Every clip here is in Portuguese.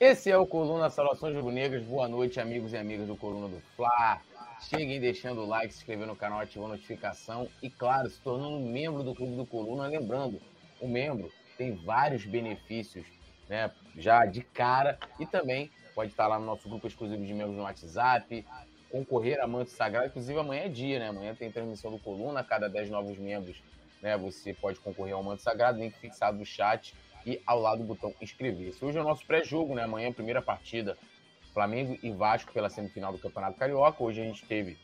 Esse é o Coluna Salvações Rubro-Negras. Boa noite, amigos e amigas do Coluna do Fla. Cheguem deixando o like, se inscrevendo no canal, ativando a notificação e, claro, se tornando membro do Clube do Coluna. Lembrando, o membro tem vários benefícios, né? Já de cara e também pode estar lá no nosso grupo exclusivo de membros no WhatsApp, concorrer a Manto Sagrado. Inclusive, amanhã é dia, né? Amanhã tem transmissão do Coluna. A cada 10 novos membros, né? Você pode concorrer ao Manto Sagrado. Link fixado no chat e ao lado do botão inscrever-se. Hoje é o nosso pré-jogo, né? Amanhã, primeira partida, Flamengo e Vasco pela semifinal do Campeonato Carioca. Hoje a gente teve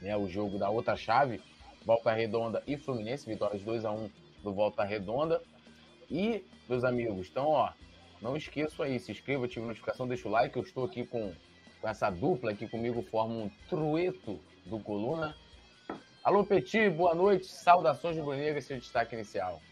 né, o jogo da outra chave, Volta Redonda e Fluminense, vitórias 2 a 1 do Volta Redonda. E, meus amigos, então, ó, não esqueçam aí, se inscreva, ative a notificação, deixa o like. Eu estou aqui com, com essa dupla aqui comigo, forma um trueto do Coluna. Alô, Petit, boa noite, saudações de Bonega, seu destaque inicial.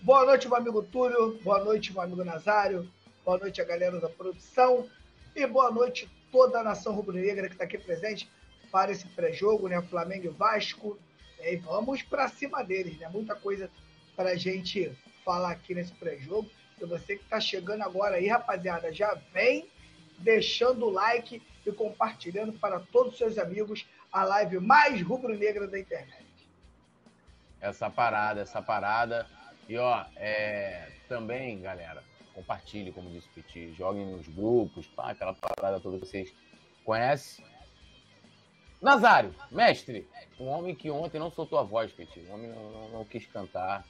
Boa noite, meu amigo Túlio. Boa noite, meu amigo Nazário. Boa noite a galera da produção. E boa noite toda a nação rubro-negra que está aqui presente para esse pré-jogo, né? Flamengo e Vasco. E vamos para cima deles, né? Muita coisa para a gente falar aqui nesse pré-jogo. E você que está chegando agora aí, rapaziada, já vem deixando o like e compartilhando para todos os seus amigos a live mais rubro-negra da internet. Essa parada, essa parada e ó, é, também, galera, compartilhe, como disse o Petit, joguem nos grupos, pá, aquela parada toda que vocês conhecem. Nazário, mestre, um homem que ontem não soltou a voz, Petit, um homem não, não, não quis cantar,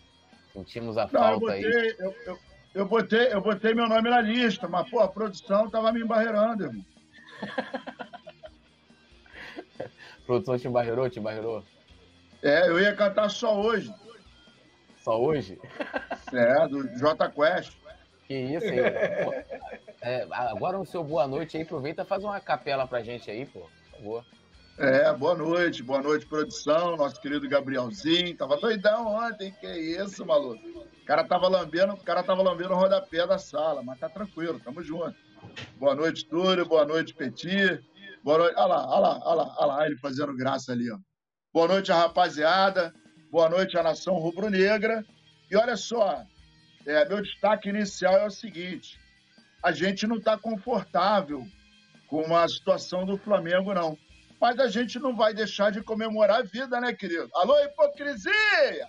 sentimos a não, falta eu botei, aí. Eu, eu, eu, botei, eu botei meu nome na lista, mas, pô, a produção tava me embarreirando, irmão. a produção te embarreirou, te embarreirou? É, eu ia cantar só hoje. Só hoje? É, do J Quest. Que isso, hein? é, agora no seu boa noite aí, aproveita e faz uma capela pra gente aí, pô. Por favor. É, boa noite, boa noite, produção, nosso querido Gabrielzinho. Tava doidão ontem, que isso, maluco. O cara tava lambendo, o cara tava lambendo o rodapé da sala, mas tá tranquilo, tamo junto. Boa noite, Túlio, boa noite, Petit. Boa noite. Olha lá, olha lá, olha lá, olha lá, ele fazendo graça ali, ó. Boa noite, rapaziada. Boa noite à nação rubro-negra. E olha só, é, meu destaque inicial é o seguinte: a gente não está confortável com a situação do Flamengo, não. Mas a gente não vai deixar de comemorar a vida, né, querido? Alô, hipocrisia!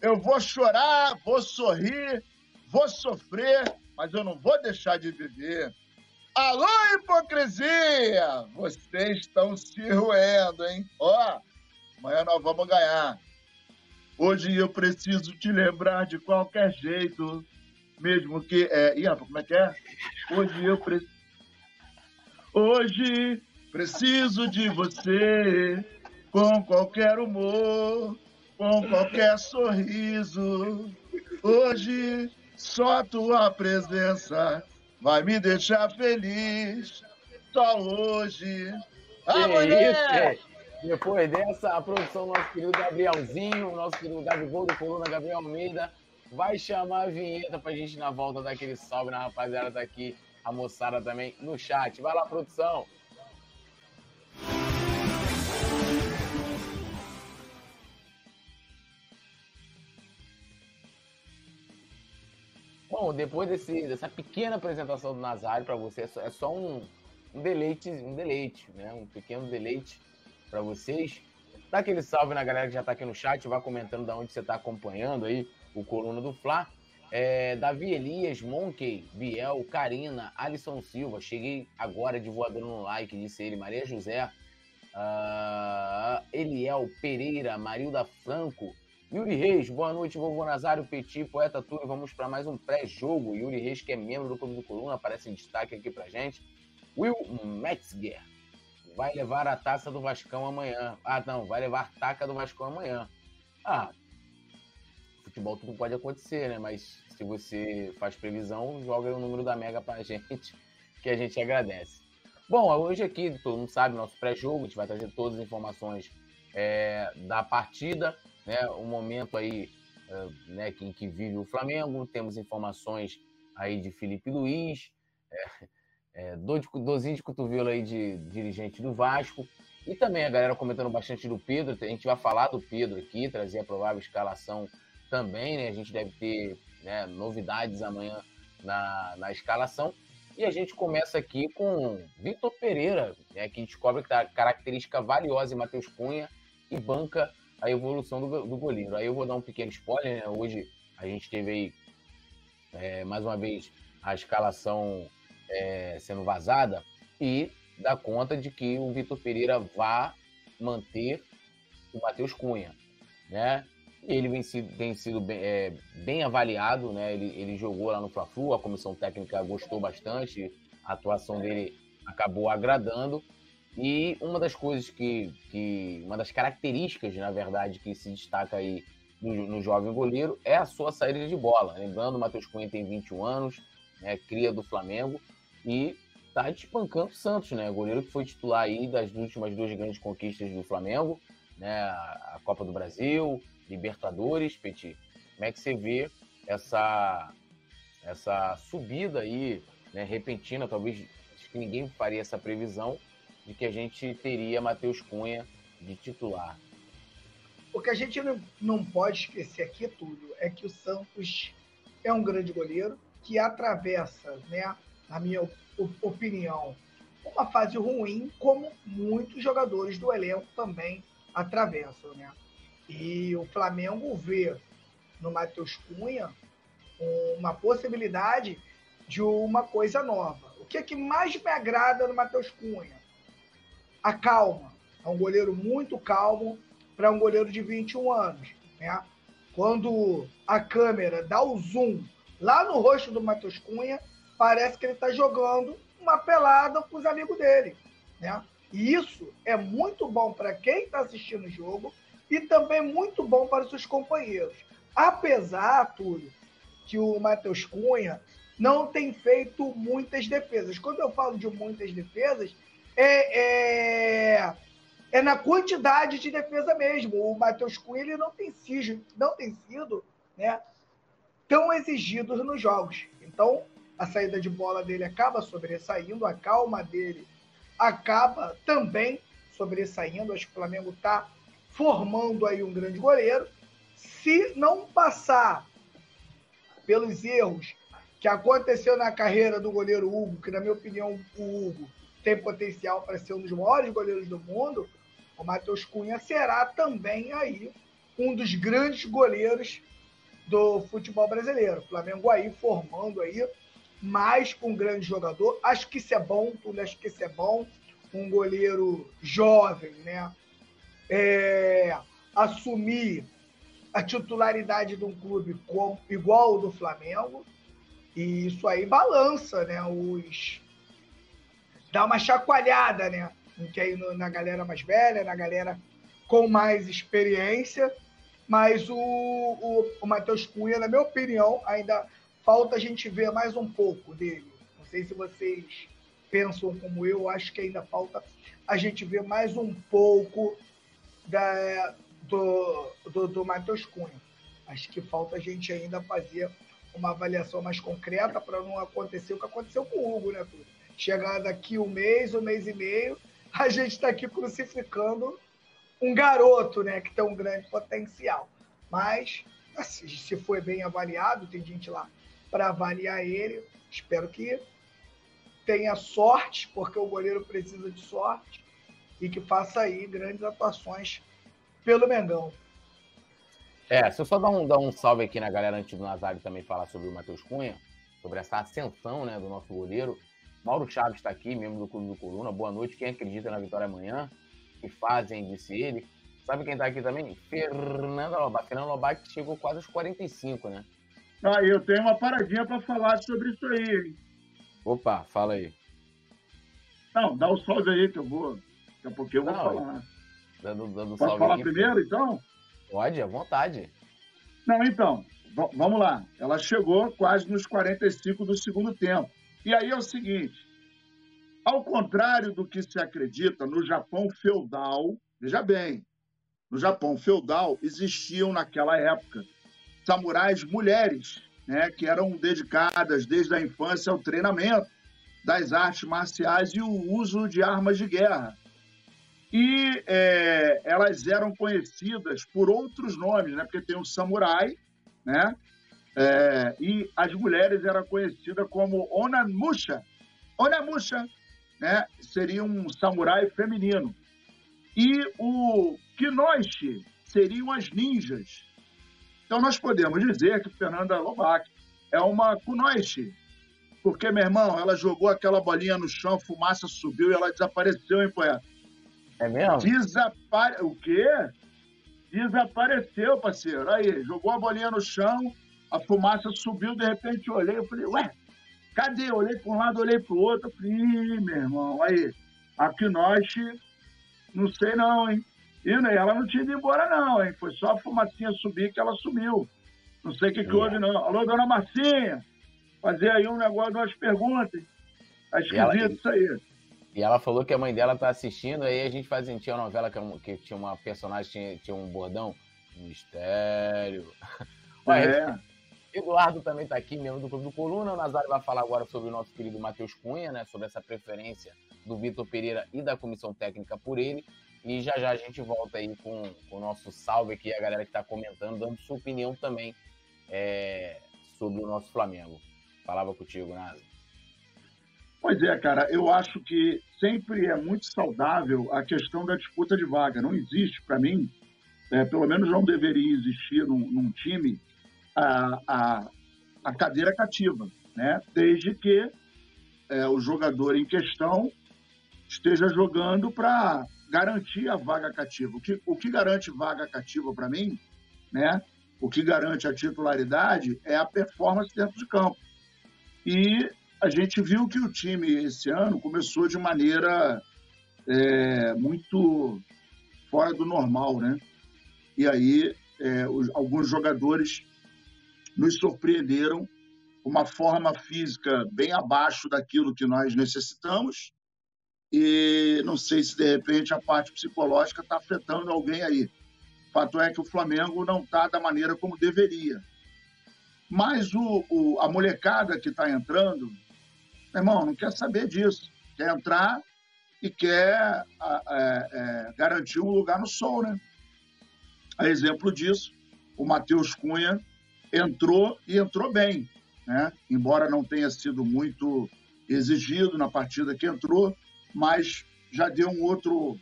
Eu vou chorar, vou sorrir, vou sofrer, mas eu não vou deixar de viver. Alô, hipocrisia! Vocês estão se roendo, hein? Ó, amanhã nós vamos ganhar. Hoje eu preciso te lembrar de qualquer jeito, mesmo que. É, Ian, como é que é? Hoje eu preciso. Hoje preciso de você, com qualquer humor, com qualquer sorriso. Hoje só tua presença vai me deixar feliz. Só hoje. Ah, mulher! Depois dessa, a produção do nosso querido Gabrielzinho, nosso querido Gabigol do Coluna, Gabriel Almeida, vai chamar a vinheta pra gente na volta daquele salve na rapaziada tá aqui, a moçada também no chat. Vai lá, produção! Bom, depois desse, dessa pequena apresentação do Nazário para você, é só, é um, um deleite, um deleite, né? Um pequeno deleite para vocês. Dá aquele salve na galera que já está aqui no chat, vai comentando da onde você está acompanhando aí o Coluna do Fla. É, Davi Elias, Monkey, Biel, Karina, Alisson Silva, cheguei agora de voador no like, disse ele, Maria José, uh, Eliel Pereira, Marilda Franco, Yuri Reis, boa noite, vovô Nazário Petit, poeta Túlio, vamos para mais um pré-jogo. Yuri Reis, que é membro do Clube do Coluna, aparece em destaque aqui pra gente. Will Metzger, vai levar a taça do Vascão amanhã. Ah, não, vai levar a taca do Vascão amanhã. Ah, futebol tudo pode acontecer, né? Mas se você faz previsão, joga o número da Mega pra gente, que a gente agradece. Bom, hoje aqui, todo mundo sabe, nosso pré-jogo, a gente vai trazer todas as informações é, da partida, né? O momento aí é, né, em que vive o Flamengo, temos informações aí de Felipe Luiz, é, é, dor de, de cotovelo aí de dirigente do Vasco. E também a galera comentando bastante do Pedro. A gente vai falar do Pedro aqui, trazer a provável escalação também, né? A gente deve ter né, novidades amanhã na, na escalação. E a gente começa aqui com Vitor Pereira, né, que descobre que a característica valiosa em Matheus Cunha e banca a evolução do, do goleiro. Aí eu vou dar um pequeno spoiler, né? Hoje a gente teve aí, é, mais uma vez, a escalação é, sendo vazada e dá conta de que o Vitor Pereira vai manter o Matheus Cunha, né? Ele vem tem sido bem, é, bem avaliado, né? Ele, ele jogou lá no Fla-Flu, a comissão técnica gostou bastante, a atuação dele acabou agradando. E uma das coisas que, que uma das características, na verdade, que se destaca aí no, no jovem goleiro é a sua saída de bola. Lembrando, o Matheus Cunha tem 21 anos, né, cria do Flamengo e tá despancando o Santos, né? Goleiro que foi titular aí das últimas duas grandes conquistas do Flamengo, né? A Copa do Brasil, Libertadores, Petit. Como é que você vê essa, essa subida aí, né, repentina, talvez acho que ninguém faria essa previsão de que a gente teria Matheus Cunha de titular. O que a gente não, não pode esquecer aqui, tudo é que o Santos é um grande goleiro que atravessa, né, na minha opinião, uma fase ruim, como muitos jogadores do elenco também atravessam, né? E o Flamengo vê no Matheus Cunha uma possibilidade de uma coisa nova. O que é que mais me agrada no Matheus Cunha? A calma. É um goleiro muito calmo para um goleiro de 21 anos. Né? Quando a câmera dá o zoom lá no rosto do Matheus Cunha, parece que ele está jogando uma pelada com os amigos dele. Né? E isso é muito bom para quem está assistindo o jogo e também muito bom para os seus companheiros. Apesar, Túlio, que o Matheus Cunha não tem feito muitas defesas. Quando eu falo de muitas defesas, é, é, é na quantidade de defesa mesmo. O Matheus Cunha ele não tem sido, não tem sido né, tão exigido nos jogos. Então, a saída de bola dele acaba sobressaindo, a calma dele acaba também sobressaindo. Acho que o Flamengo está formando aí um grande goleiro. Se não passar pelos erros que aconteceu na carreira do goleiro Hugo, que na minha opinião o Hugo tem potencial para ser um dos maiores goleiros do mundo, o Matheus Cunha será também aí um dos grandes goleiros do futebol brasileiro. O Flamengo aí formando aí mais um grande jogador. Acho que isso é bom, tudo acho que isso é bom. Um goleiro jovem, né? é, assumir a titularidade de um clube como, igual ao do Flamengo. E isso aí balança, né? Os. dá uma chacoalhada, né? Que aí na galera mais velha, na galera com mais experiência. Mas o, o, o Matheus Cunha, na minha opinião, ainda falta a gente ver mais um pouco dele. Não sei se vocês pensam como eu, acho que ainda falta a gente ver mais um pouco da, do, do, do Matheus Cunha. Acho que falta a gente ainda fazer uma avaliação mais concreta para não acontecer o que aconteceu com o Hugo, né, tudo? Chegar daqui um mês, um mês e meio, a gente está aqui crucificando um garoto, né, que tem um grande potencial. Mas, assim, se foi bem avaliado, tem gente lá para avaliar ele. Espero que tenha sorte, porque o goleiro precisa de sorte e que faça aí grandes atuações pelo Mengão. É, se eu só dar um, dar um salve aqui na galera antes do Nazário também falar sobre o Matheus Cunha, sobre essa ascensão né, do nosso goleiro. Mauro Chaves está aqui, membro do Clube do Coluna. Boa noite. Quem acredita na vitória amanhã? Que fazem, disse ele. Sabe quem está aqui também? Fernando Lobato. Fernando Lobato chegou quase aos 45, né? Ah, eu tenho uma paradinha para falar sobre isso aí. Opa, fala aí. Não, dá o um salve aí que eu vou. Daqui a pouquinho eu vou Não, falar. Dando, dando Posso falar aqui, primeiro, então? Pode, à vontade. Não, então, vamos lá. Ela chegou quase nos 45 do segundo tempo. E aí é o seguinte: ao contrário do que se acredita, no Japão feudal, veja bem, no Japão feudal existiam naquela época samurais mulheres, né, que eram dedicadas desde a infância ao treinamento das artes marciais e o uso de armas de guerra. E é, elas eram conhecidas por outros nomes, né? Porque tem o samurai, né? É, e as mulheres eram conhecidas como Onamusha, Onimusha né, seria um samurai feminino. E o Kinoichi seriam as ninjas. Então nós podemos dizer que Fernanda Lobac é uma Kunoichi. Porque, meu irmão, ela jogou aquela bolinha no chão, a fumaça subiu e ela desapareceu, hein, poeta? É mesmo? Desapare... O quê? Desapareceu, parceiro. Aí, jogou a bolinha no chão, a fumaça subiu, de repente eu olhei, eu falei, ué, cadê? Eu olhei para um lado, olhei para o outro, eu falei, Ih, meu irmão, aí, aqui nós, não sei não, hein? E né, ela não tinha ido embora não, hein? Foi só a fumacinha subir que ela sumiu. Não sei o que, que houve não. Alô, dona Marcinha, fazer aí um negócio, umas perguntas. Tá esquisito isso aí. E ela falou que a mãe dela tá assistindo, aí a gente fazia, tinha uma novela que, é que tinha uma personagem, tinha, tinha um bordão, mistério. Olha, é. Eduardo também está aqui, membro do Clube do Coluna. O Nazário vai falar agora sobre o nosso querido Matheus Cunha, né? Sobre essa preferência do Vitor Pereira e da comissão técnica por ele. E já já a gente volta aí com, com o nosso salve aqui, a galera que está comentando, dando sua opinião também é, sobre o nosso Flamengo. Falava contigo, Nazário. Pois é, cara, eu acho que sempre é muito saudável a questão da disputa de vaga. Não existe, para mim, é, pelo menos não deveria existir num, num time a, a, a, cadeira cativa, né? desde que é, o jogador em questão esteja jogando para garantir a vaga cativa. O que, o que garante vaga cativa para mim, né? o que garante a titularidade é a performance dentro de campo. E a gente viu que o time esse ano começou de maneira é, muito fora do normal, né? E aí é, os, alguns jogadores nos surpreenderam uma forma física bem abaixo daquilo que nós necessitamos e não sei se de repente a parte psicológica está afetando alguém aí. Fato é que o Flamengo não está da maneira como deveria. Mas o, o a molecada que está entrando meu irmão, não quer saber disso. Quer entrar e quer é, é, garantir um lugar no sol, né? A exemplo disso, o Matheus Cunha entrou e entrou bem, né? Embora não tenha sido muito exigido na partida que entrou, mas já deu um outro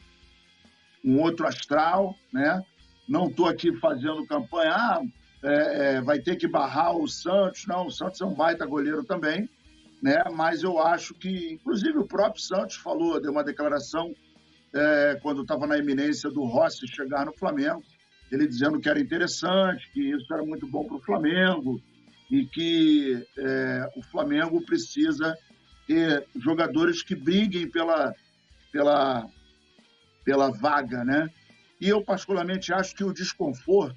um outro astral, né? Não estou aqui fazendo campanha, ah, é, é, vai ter que barrar o Santos. Não, o Santos é um baita goleiro também, né? Mas eu acho que, inclusive, o próprio Santos falou, deu uma declaração é, quando estava na iminência do Rossi chegar no Flamengo, ele dizendo que era interessante, que isso era muito bom para o Flamengo e que é, o Flamengo precisa ter jogadores que briguem pela, pela, pela vaga, né? E eu particularmente acho que o desconforto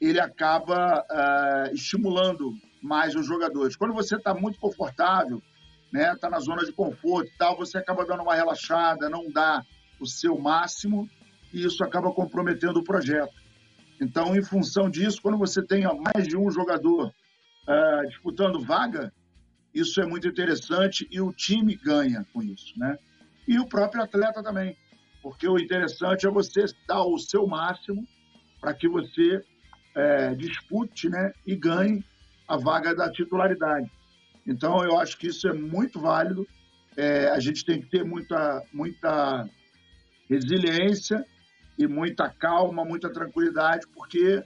ele acaba uh, estimulando mais os jogadores. Quando você está muito confortável, né, está na zona de conforto e tal, você acaba dando uma relaxada, não dá o seu máximo e isso acaba comprometendo o projeto. Então, em função disso, quando você tem mais de um jogador uh, disputando vaga, isso é muito interessante e o time ganha com isso, né? E o próprio atleta também, porque o interessante é você dar o seu máximo para que você é, dispute né, e ganhe a vaga da titularidade. Então, eu acho que isso é muito válido. É, a gente tem que ter muita, muita resiliência e muita calma, muita tranquilidade, porque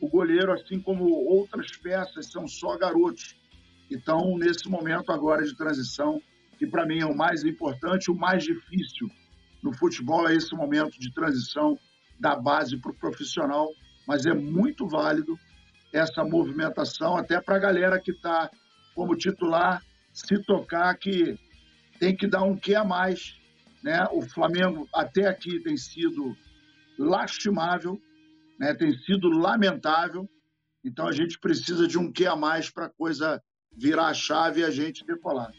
o goleiro, assim como outras peças, são só garotos. Então, nesse momento agora de transição, que para mim é o mais importante, o mais difícil no futebol é esse momento de transição da base para o profissional, mas é muito válido essa movimentação, até para a galera que está como titular se tocar que tem que dar um quê a mais. Né? O Flamengo até aqui tem sido lastimável, né? tem sido lamentável. Então a gente precisa de um quê a mais para a coisa virar a chave e a gente decolar.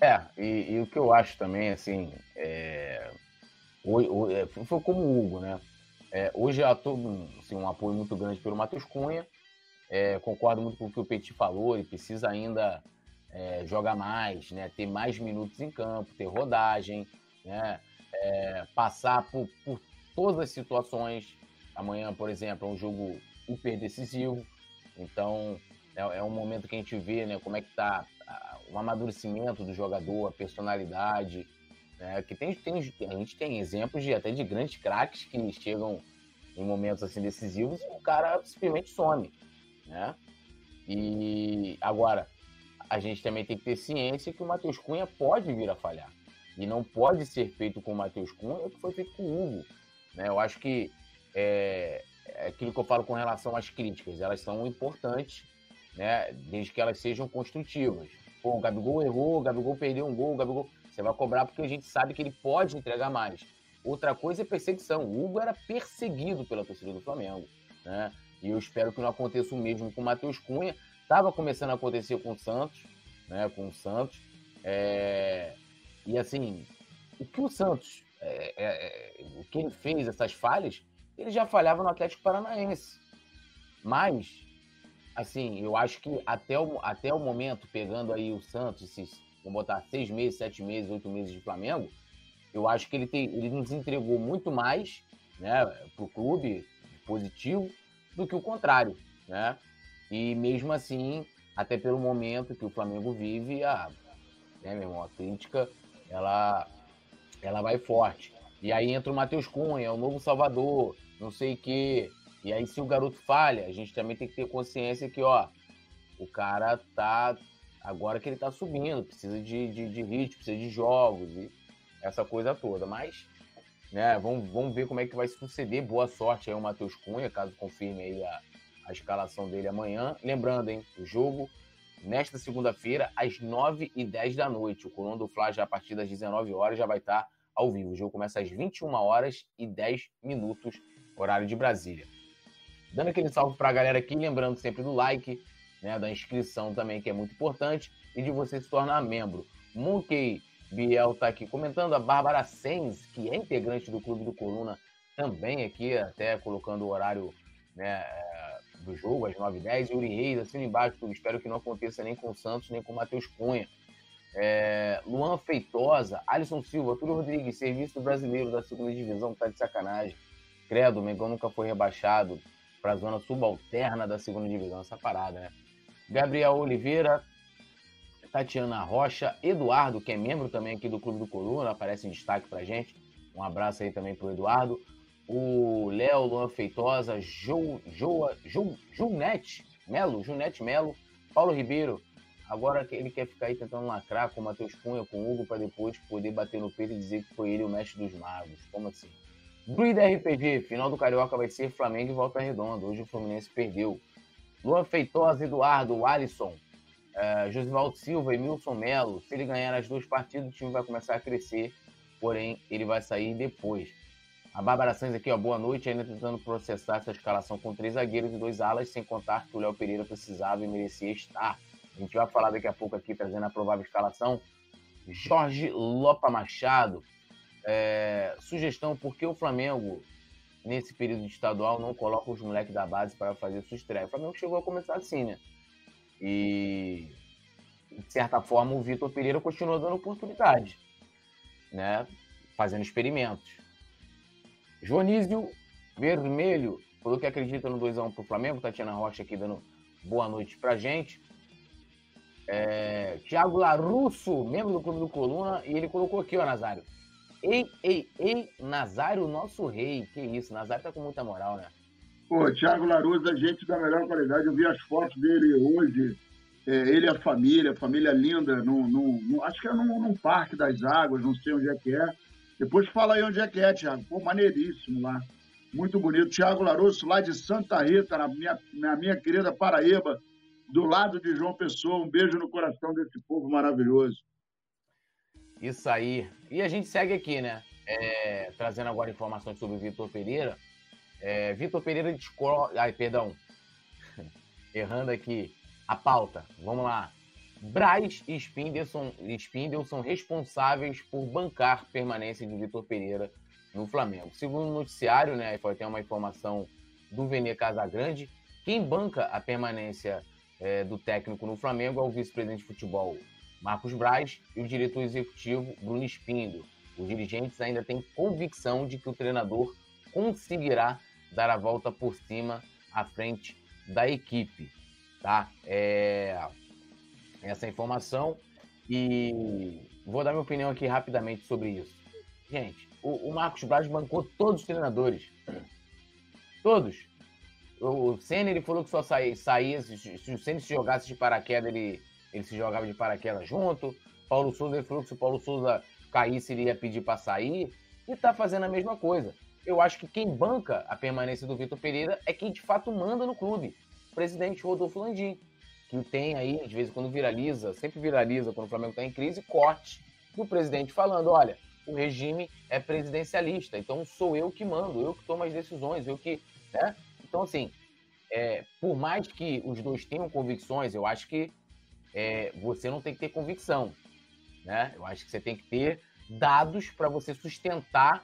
É, e, e, o que eu acho também, assim, é, é, foi como o Hugo, né? É, hoje há todo assim, um apoio muito grande pelo Matheus Cunha. É, concordo muito com o que o Petit falou, ele precisa ainda é, jogar mais, né, ter mais minutos em campo, ter rodagem, né, é, passar por, por, todas as situações. Amanhã, por exemplo, é um jogo hiper decisivo, então é, é um momento que a gente vê né, como é que está o amadurecimento do jogador, a personalidade. Né, que tem, tem, a gente tem exemplos de até de grandes craques que chegam em momentos assim decisivos e o cara simplesmente some. Né? E agora, a gente também tem que ter ciência que o Matheus Cunha pode vir a falhar. E não pode ser feito com o Matheus Cunha o que foi feito com o Hugo. Né? Eu acho que é, é aquilo que eu falo com relação às críticas, elas são importantes, né? desde que elas sejam construtivas. Pô, o Gabigol errou, o Gabigol perdeu um gol, o Gabigol. Você vai cobrar porque a gente sabe que ele pode entregar mais. Outra coisa é perseguição. O Hugo era perseguido pela torcida do Flamengo. Né? E eu espero que não aconteça o mesmo com o Matheus Cunha. Estava começando a acontecer com o Santos, né? Com o Santos. É... E assim, o que o Santos, é, é, é, o que ele fez, essas falhas, ele já falhava no Atlético Paranaense. Mas, assim, eu acho que até o, até o momento, pegando aí o Santos, esses, botar seis meses, sete meses, oito meses de Flamengo, eu acho que ele, tem, ele nos entregou muito mais né, para o clube, positivo, do que o contrário. Né? E mesmo assim, até pelo momento que o Flamengo vive, a, né, meu irmão, a crítica ela, ela vai forte. E aí entra o Matheus Cunha, o novo Salvador, não sei o quê. E aí, se o garoto falha, a gente também tem que ter consciência que, ó, o cara tá. Agora que ele tá subindo, precisa de, de, de ritmo, precisa de jogos e essa coisa toda. Mas, né, vamos, vamos ver como é que vai se suceder. Boa sorte aí ao Matheus Cunha, caso confirme aí a, a escalação dele amanhã. Lembrando, hein, o jogo nesta segunda-feira, às 9h10 da noite. O Coluna do Fla já a partir das 19 horas já vai estar ao vivo. O jogo começa às 21 horas e 10 minutos, horário de Brasília. Dando aquele salve para a galera aqui, lembrando sempre do like, né, da inscrição também, que é muito importante, e de você se tornar membro. Monkey Biel está aqui comentando, a Bárbara Sens, que é integrante do Clube do Coluna, também aqui, até colocando o horário né, do jogo, às 9h10. Yuri Reis, assim embaixo. Espero que não aconteça nem com o Santos, nem com o Matheus Cunha. É, Luan Feitosa, Alisson Silva, Túlio Rodrigues, serviço brasileiro da segunda divisão, tá de sacanagem. Credo, o Mengão nunca foi rebaixado para a zona subalterna da segunda divisão, essa parada, né? Gabriel Oliveira, Tatiana Rocha, Eduardo, que é membro também aqui do Clube do Coluna, aparece em destaque pra gente. Um abraço aí também pro Eduardo o Léo Luan Feitosa, Ju, Ju, Ju, Junete Melo, Junete Melo, Paulo Ribeiro. Agora ele quer ficar aí tentando lacrar com o Matheus Cunha, com o Hugo, para depois poder bater no peito e dizer que foi ele o mestre dos magos. Como assim? Druida RPG, final do Carioca vai ser Flamengo e Volta Redonda. Hoje o Fluminense perdeu. Luan Feitosa, Eduardo, Alisson, uh, Josivaldo Silva e Milson Melo. Se ele ganhar as duas partidas, o time vai começar a crescer, porém ele vai sair depois. A Bárbara Sanz aqui, ó, boa noite, ainda tentando processar essa escalação com três zagueiros e dois alas, sem contar que o Léo Pereira precisava e merecia estar. A gente vai falar daqui a pouco aqui, trazendo a provável escalação. Jorge Lopa Machado, é, sugestão, por que o Flamengo, nesse período estadual, não coloca os moleques da base para fazer sua estreia? O Flamengo chegou a começar assim, né? E, de certa forma, o Vitor Pereira continua dando oportunidade, né? Fazendo experimentos. Joanísio Vermelho falou que acredita no 2x1 pro Flamengo. Tatiana Rocha aqui dando boa noite pra gente. É, Tiago Larusso, membro do Clube do Coluna, e ele colocou aqui, ó, Nazário. Ei, ei, ei, Nazário, nosso rei. Que isso, Nazário tá com muita moral, né? Pô, Tiago Larusso é gente da melhor qualidade. Eu vi as fotos dele hoje. É, ele e a família, família linda, no, no acho que é num, num parque das águas, não sei onde é que é. Depois fala aí onde é que é, Thiago. Pô, maneiríssimo lá. Muito bonito. Thiago Larosso, lá de Santa Rita, na minha, na minha querida Paraíba, do lado de João Pessoa. Um beijo no coração desse povo maravilhoso. Isso aí. E a gente segue aqui, né? É, trazendo agora informações sobre o Vitor Pereira. É, Vitor Pereira discorda. Ai, perdão. Errando aqui a pauta. Vamos lá. Braz e Spindelson, Spindel são responsáveis por bancar permanência de Vitor Pereira no Flamengo. Segundo o noticiário, né, foi até uma informação do Vene Casagrande, quem banca a permanência é, do técnico no Flamengo é o vice-presidente de futebol Marcos Braz e o diretor executivo Bruno Spindel. Os dirigentes ainda têm convicção de que o treinador conseguirá dar a volta por cima à frente da equipe. tá? É... Essa informação. E vou dar minha opinião aqui rapidamente sobre isso. Gente, o, o Marcos Braz bancou todos os treinadores. Todos. O Senna, ele falou que só saía, se, se o Senna se jogasse de paraquedas, ele, ele se jogava de paraquedas junto. Paulo Souza, ele falou que se o Paulo Souza caísse, ele ia pedir para sair. E tá fazendo a mesma coisa. Eu acho que quem banca a permanência do Vitor Pereira é quem de fato manda no clube. O presidente Rodolfo Landim, que tem aí, de vez em quando viraliza, sempre viraliza quando o Flamengo está em crise, corte do presidente falando: olha, o regime é presidencialista, então sou eu que mando, eu que tomo as decisões, eu que. Né? Então, assim, é, por mais que os dois tenham convicções, eu acho que é, você não tem que ter convicção. Né? Eu acho que você tem que ter dados para você sustentar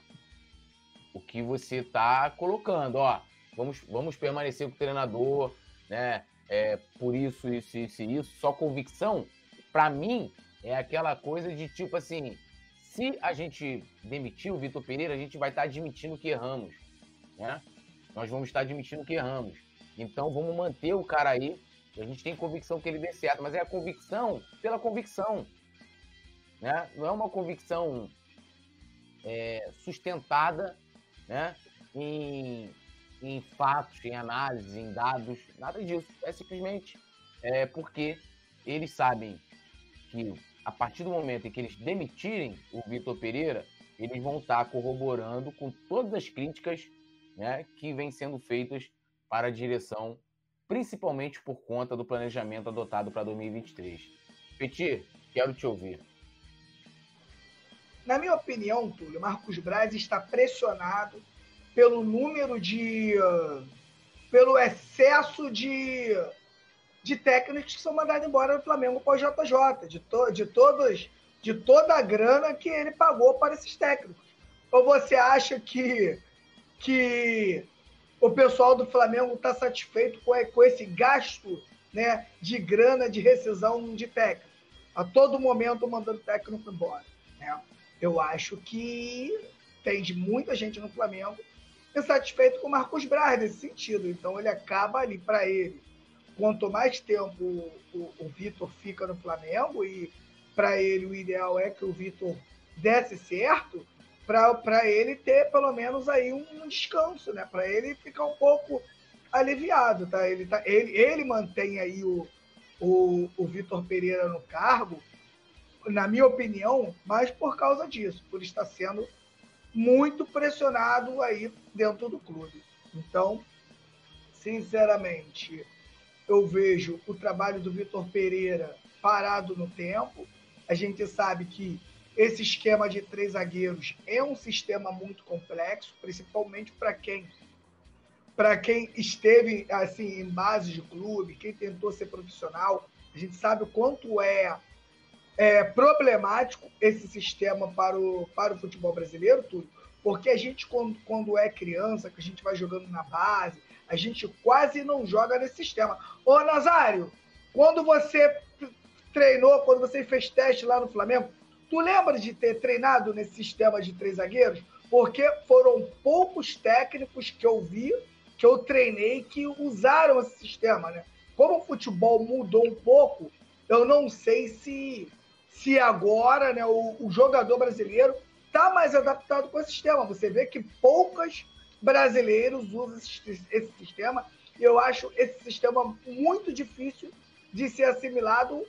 o que você está colocando. Ó, vamos, vamos permanecer com o treinador, né? É, por isso, isso, isso isso. Só convicção, para mim, é aquela coisa de tipo assim: se a gente demitir o Vitor Pereira, a gente vai estar tá admitindo que erramos. Né? Nós vamos estar admitindo que erramos. Então vamos manter o cara aí. A gente tem convicção que ele dê certo, mas é a convicção pela convicção. Né? Não é uma convicção é, sustentada né? em, em fatos, em análises, em dados, nada disso. É simplesmente é, porque eles sabem que a partir do momento em que eles demitirem o Vitor Pereira, eles vão estar corroborando com todas as críticas né, que vêm sendo feitas para a direção, principalmente por conta do planejamento adotado para 2023. Petit, quero te ouvir. Na minha opinião, Túlio, Marcos Braz está pressionado pelo número de. pelo excesso de, de técnicos que são mandados embora do Flamengo para o JJ, de, to, de, todos, de toda a grana que ele pagou para esses técnicos. Ou você acha que, que o pessoal do Flamengo está satisfeito com, com esse gasto né, de grana de rescisão de técnico? A todo momento mandando técnico embora. Né? Eu acho que tem muita gente no Flamengo insatisfeito com o Marcos Braz nesse sentido. Então ele acaba ali para ele. Quanto mais tempo o, o, o Vitor fica no Flamengo, e para ele o ideal é que o Vitor desse certo, para ele ter pelo menos aí um, descanso, né? Para ele ficar um pouco aliviado, tá? Ele, tá, ele, ele mantém aí o, o, o Vitor Pereira no cargo na minha opinião, mais por causa disso, por estar sendo muito pressionado aí dentro do clube. Então, sinceramente, eu vejo o trabalho do Vitor Pereira parado no tempo. A gente sabe que esse esquema de três zagueiros é um sistema muito complexo, principalmente para quem para quem esteve assim em base de clube, quem tentou ser profissional, a gente sabe o quanto é é problemático esse sistema para o, para o futebol brasileiro, tudo, porque a gente, quando, quando é criança, que a gente vai jogando na base, a gente quase não joga nesse sistema. Ô, Nazário, quando você treinou, quando você fez teste lá no Flamengo, tu lembra de ter treinado nesse sistema de três zagueiros? Porque foram poucos técnicos que eu vi, que eu treinei, que usaram esse sistema, né? Como o futebol mudou um pouco, eu não sei se se agora né, o, o jogador brasileiro está mais adaptado com esse sistema. Você vê que poucos brasileiros usam esse, esse sistema e eu acho esse sistema muito difícil de ser assimilado,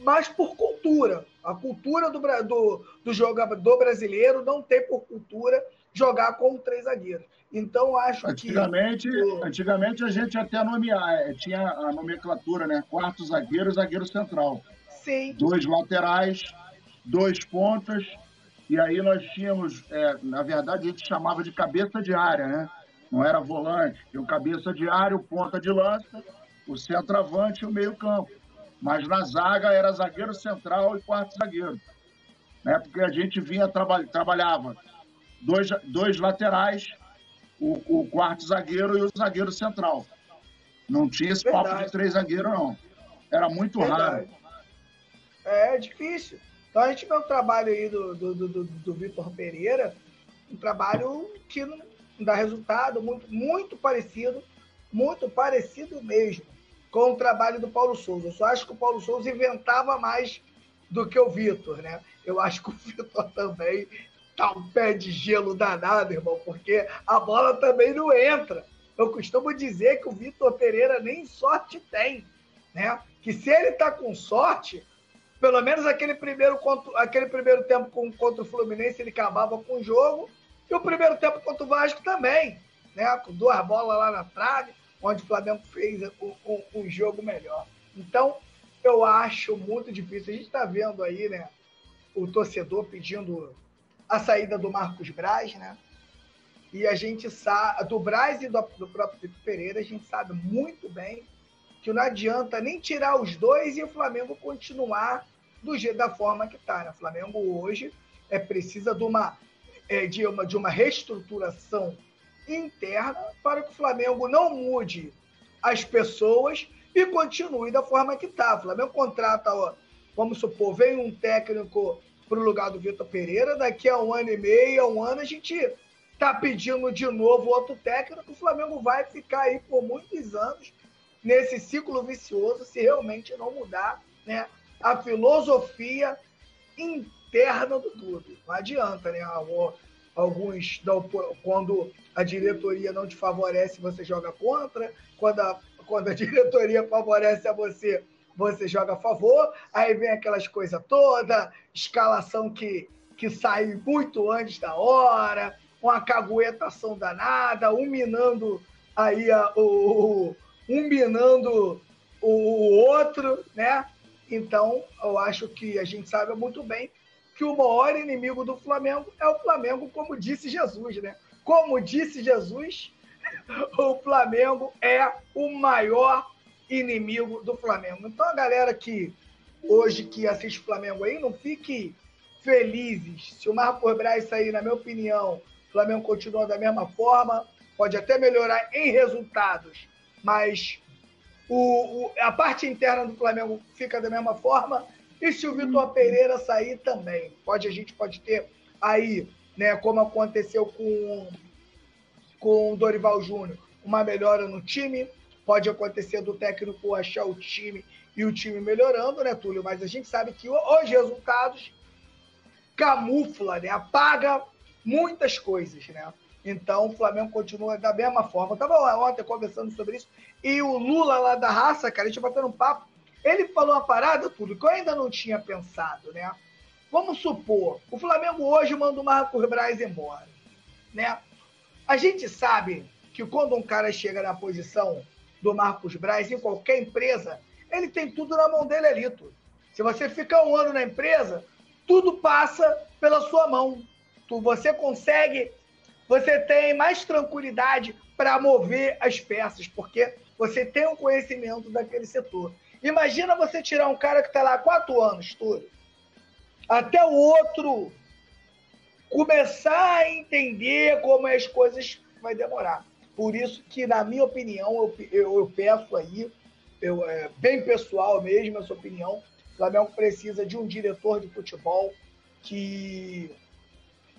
mas por cultura. A cultura do, do, do jogador brasileiro não tem por cultura jogar com três zagueiros. Então, acho antigamente, que. Antigamente a gente até nomear, tinha a nomenclatura, né? Quarto zagueiro, zagueiro central. Sim. Dois laterais, dois pontas, e aí nós tínhamos, é, na verdade, a gente chamava de cabeça de área, né? Não era volante, tinha o cabeça de área, o ponta de lança, o centroavante e o meio-campo. Mas na zaga era zagueiro central e quarto zagueiro. Né? Porque a gente vinha, traba trabalhava dois, dois laterais, o, o, quarto zagueiro e o zagueiro central. Não tinha esse Verdade. papo de três zagueiros, não. Era muito Verdade. raro. É difícil. Então a gente vê o trabalho aí do, do, do, do Vitor Pereira, um trabalho que não dá resultado, muito, muito parecido, muito parecido mesmo com o trabalho do Paulo Souza. Eu só acho que o Paulo Souza inventava mais do que o Vitor, né? Eu acho que o Vitor também tá um pé de gelo danado, irmão, porque a bola também não entra. Eu costumo dizer que o Vitor Pereira nem sorte tem, né? Que se ele tá com sorte, pelo menos aquele primeiro, aquele primeiro tempo contra o Fluminense ele acabava com o jogo, e o primeiro tempo contra o Vasco também, né? Com duas bolas lá na trave onde o Flamengo fez um, jogo melhor. Então, eu acho muito difícil. A gente está vendo aí, né, o torcedor pedindo a saída do Marcos Braz, né? E a gente sabe, do Braz e do, do próprio Vitor Pereira, a gente sabe muito bem que não adianta nem tirar os dois e o Flamengo continuar do jeito da forma que está. Né? O Flamengo hoje é precisa de uma, é, de uma, de uma reestruturação interna para que o Flamengo não mude as pessoas e continue da forma que está. O Flamengo contrata, ó, vamos supor, vem um técnico para o lugar do Vitor Pereira, daqui a um ano e meio, um ano, a gente está pedindo de novo outro técnico, o Flamengo vai ficar aí por muitos anos nesse ciclo vicioso se realmente não mudar né, a filosofia interna do clube. Não adianta, né? Alguns, quando a diretoria não te favorece, você joga contra. Quando a, quando a diretoria favorece a você, você joga a favor. Aí vem aquelas coisas todas, escalação que, que sai muito antes da hora, uma caguetação danada, um minando aí a, o, um minando o outro, né? Então, eu acho que a gente sabe muito bem que o maior inimigo do Flamengo é o Flamengo, como disse Jesus, né? Como disse Jesus, o Flamengo é o maior inimigo do Flamengo. Então a galera que hoje que assiste o Flamengo aí, não fique felizes. Se o Marco Braz sair, na minha opinião, o Flamengo continua da mesma forma, pode até melhorar em resultados, mas o, o, a parte interna do Flamengo fica da mesma forma. E se o Vitor Pereira sair também, pode a gente pode ter aí né, como aconteceu com, com o Dorival Júnior, uma melhora no time. Pode acontecer do técnico achar o time e o time melhorando, né, Túlio? Mas a gente sabe que os resultados camufla, né? Apaga muitas coisas, né? Então o Flamengo continua da mesma forma. Eu estava ontem conversando sobre isso. E o Lula lá da raça, cara, a gente batendo um papo. Ele falou uma parada, Túlio, que eu ainda não tinha pensado, né? Vamos supor, o Flamengo hoje manda o Marcos Braz embora, né? A gente sabe que quando um cara chega na posição do Marcos Braz em qualquer empresa, ele tem tudo na mão dele ali, tudo. Se você ficar um ano na empresa, tudo passa pela sua mão. Tu, você consegue, você tem mais tranquilidade para mover as peças, porque você tem um conhecimento daquele setor. Imagina você tirar um cara que está lá há quatro anos, tudo até o outro começar a entender como as coisas vai demorar. Por isso que, na minha opinião, eu, eu, eu peço aí, eu, é, bem pessoal mesmo, essa opinião, o Flamengo precisa de um diretor de futebol que,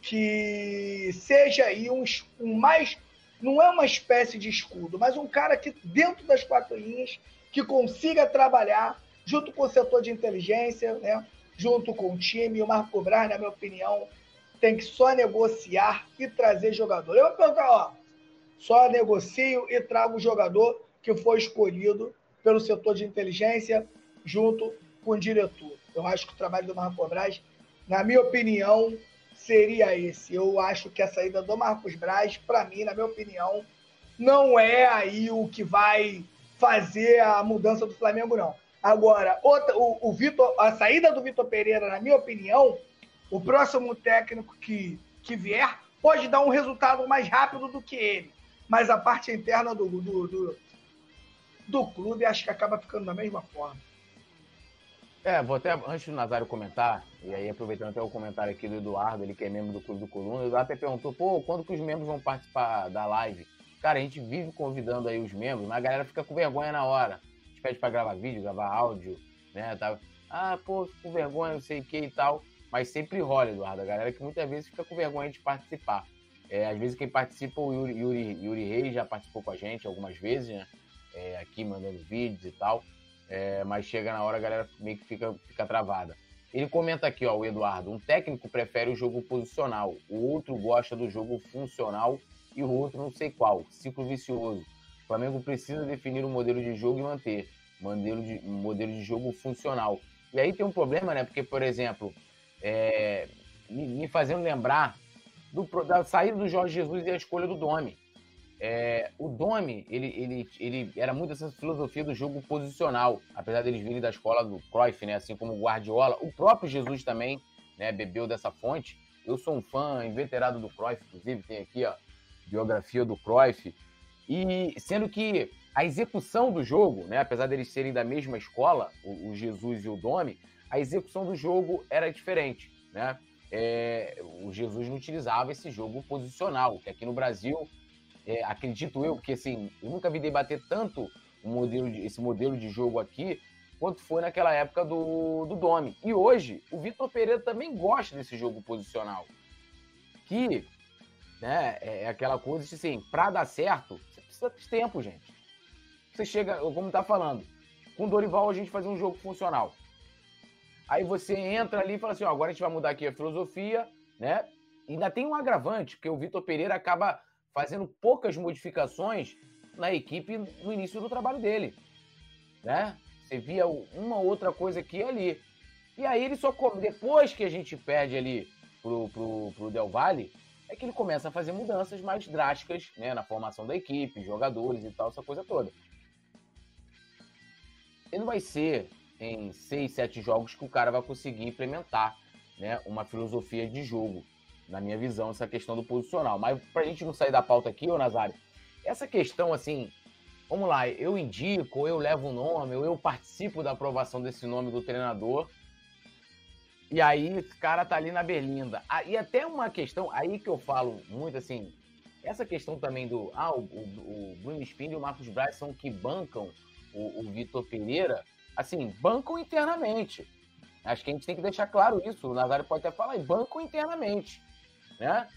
que seja aí um, um mais, não é uma espécie de escudo, mas um cara que, dentro das quatro linhas, que consiga trabalhar junto com o setor de inteligência, né? junto com o time. O Marco Braz, na minha opinião, tem que só negociar e trazer jogador. Eu vou perguntar, ó, só negocio e trago o jogador que foi escolhido pelo setor de inteligência junto com o diretor. Eu acho que o trabalho do Marco Braz, na minha opinião, seria esse. Eu acho que a saída do Marcos Braz, para mim, na minha opinião, não é aí o que vai fazer a mudança do Flamengo, não. Agora, outra, o, o Vitor, a saída do Vitor Pereira, na minha opinião, o próximo técnico que, que vier pode dar um resultado mais rápido do que ele. Mas a parte interna do, do, do, do clube acho que acaba ficando da mesma forma. É, vou até, antes do Nazário comentar, e aí aproveitando até o comentário aqui do Eduardo, ele que é membro do Clube do Coluna, o Eduardo até perguntou, pô, quando que os membros vão participar da live? Cara, a gente vive convidando aí os membros, mas a galera fica com vergonha na hora gente pede para gravar vídeo, gravar áudio, né? Tá, ah, pô, com vergonha, não sei o que e tal. Mas sempre rola, Eduardo. A galera que muitas vezes fica com vergonha de participar. É, às vezes quem participa, o Yuri, Yuri, Yuri Reis já participou com a gente algumas vezes, né? é, aqui mandando vídeos e tal, é, mas chega na hora a galera meio que fica, fica travada. Ele comenta aqui, ó, o Eduardo, um técnico prefere o jogo posicional, o outro gosta do jogo funcional e o outro não sei qual, ciclo vicioso. O Flamengo precisa definir um modelo de jogo e manter modelo de, modelo de jogo funcional. E aí tem um problema, né? Porque, por exemplo, é, me, fazendo lembrar do, da saída do Jorge Jesus e a escolha do Domi. É, o Domi, ele, ele, ele era muito essa filosofia do jogo posicional, apesar deles virem da escola do Cruyff, né, assim como o Guardiola. O próprio Jesus também né, bebeu dessa fonte. Eu sou um fã inveterado do Cruyff, inclusive tem aqui a biografia do Cruyff. E sendo que a execução do jogo, né, apesar deles serem da mesma escola, o, o Jesus e o Domi, a execução do jogo era diferente. Né? É, o Jesus não utilizava esse jogo posicional, que aqui no Brasil é, acredito eu, porque assim, eu nunca vi debater tanto modelo de, esse modelo de jogo aqui quanto foi naquela época do, do Domi. E hoje, o Vitor Pereira também gosta desse jogo posicional. Que né, é, é aquela coisa de assim, para dar certo, você precisa de tempo, gente. Você chega, como tá falando, com o Dorival a gente fazer um jogo funcional. Aí você entra ali e fala assim: ó, agora a gente vai mudar aqui a filosofia, né? E ainda tem um agravante, porque o Vitor Pereira acaba fazendo poucas modificações na equipe no início do trabalho dele. Né? Você via uma outra coisa aqui e ali. E aí ele só depois que a gente perde ali pro, pro, pro Del Valle, é que ele começa a fazer mudanças mais drásticas né, na formação da equipe, jogadores e tal, essa coisa toda. Ele vai ser em seis, sete jogos que o cara vai conseguir implementar né, uma filosofia de jogo na minha visão, essa questão do posicional. Mas para a gente não sair da pauta aqui, ô Nazário, essa questão assim, vamos lá, eu indico, eu levo o nome, ou eu participo da aprovação desse nome do treinador. E aí, esse cara tá ali na berlinda. Ah, e até uma questão, aí que eu falo muito assim, essa questão também do. Ah, o, o, o Bruno Spin e o Marcos Braz são que bancam o, o Vitor Pereira. Assim, bancam internamente. Acho que a gente tem que deixar claro isso. O Nazário pode até falar, bancam internamente né?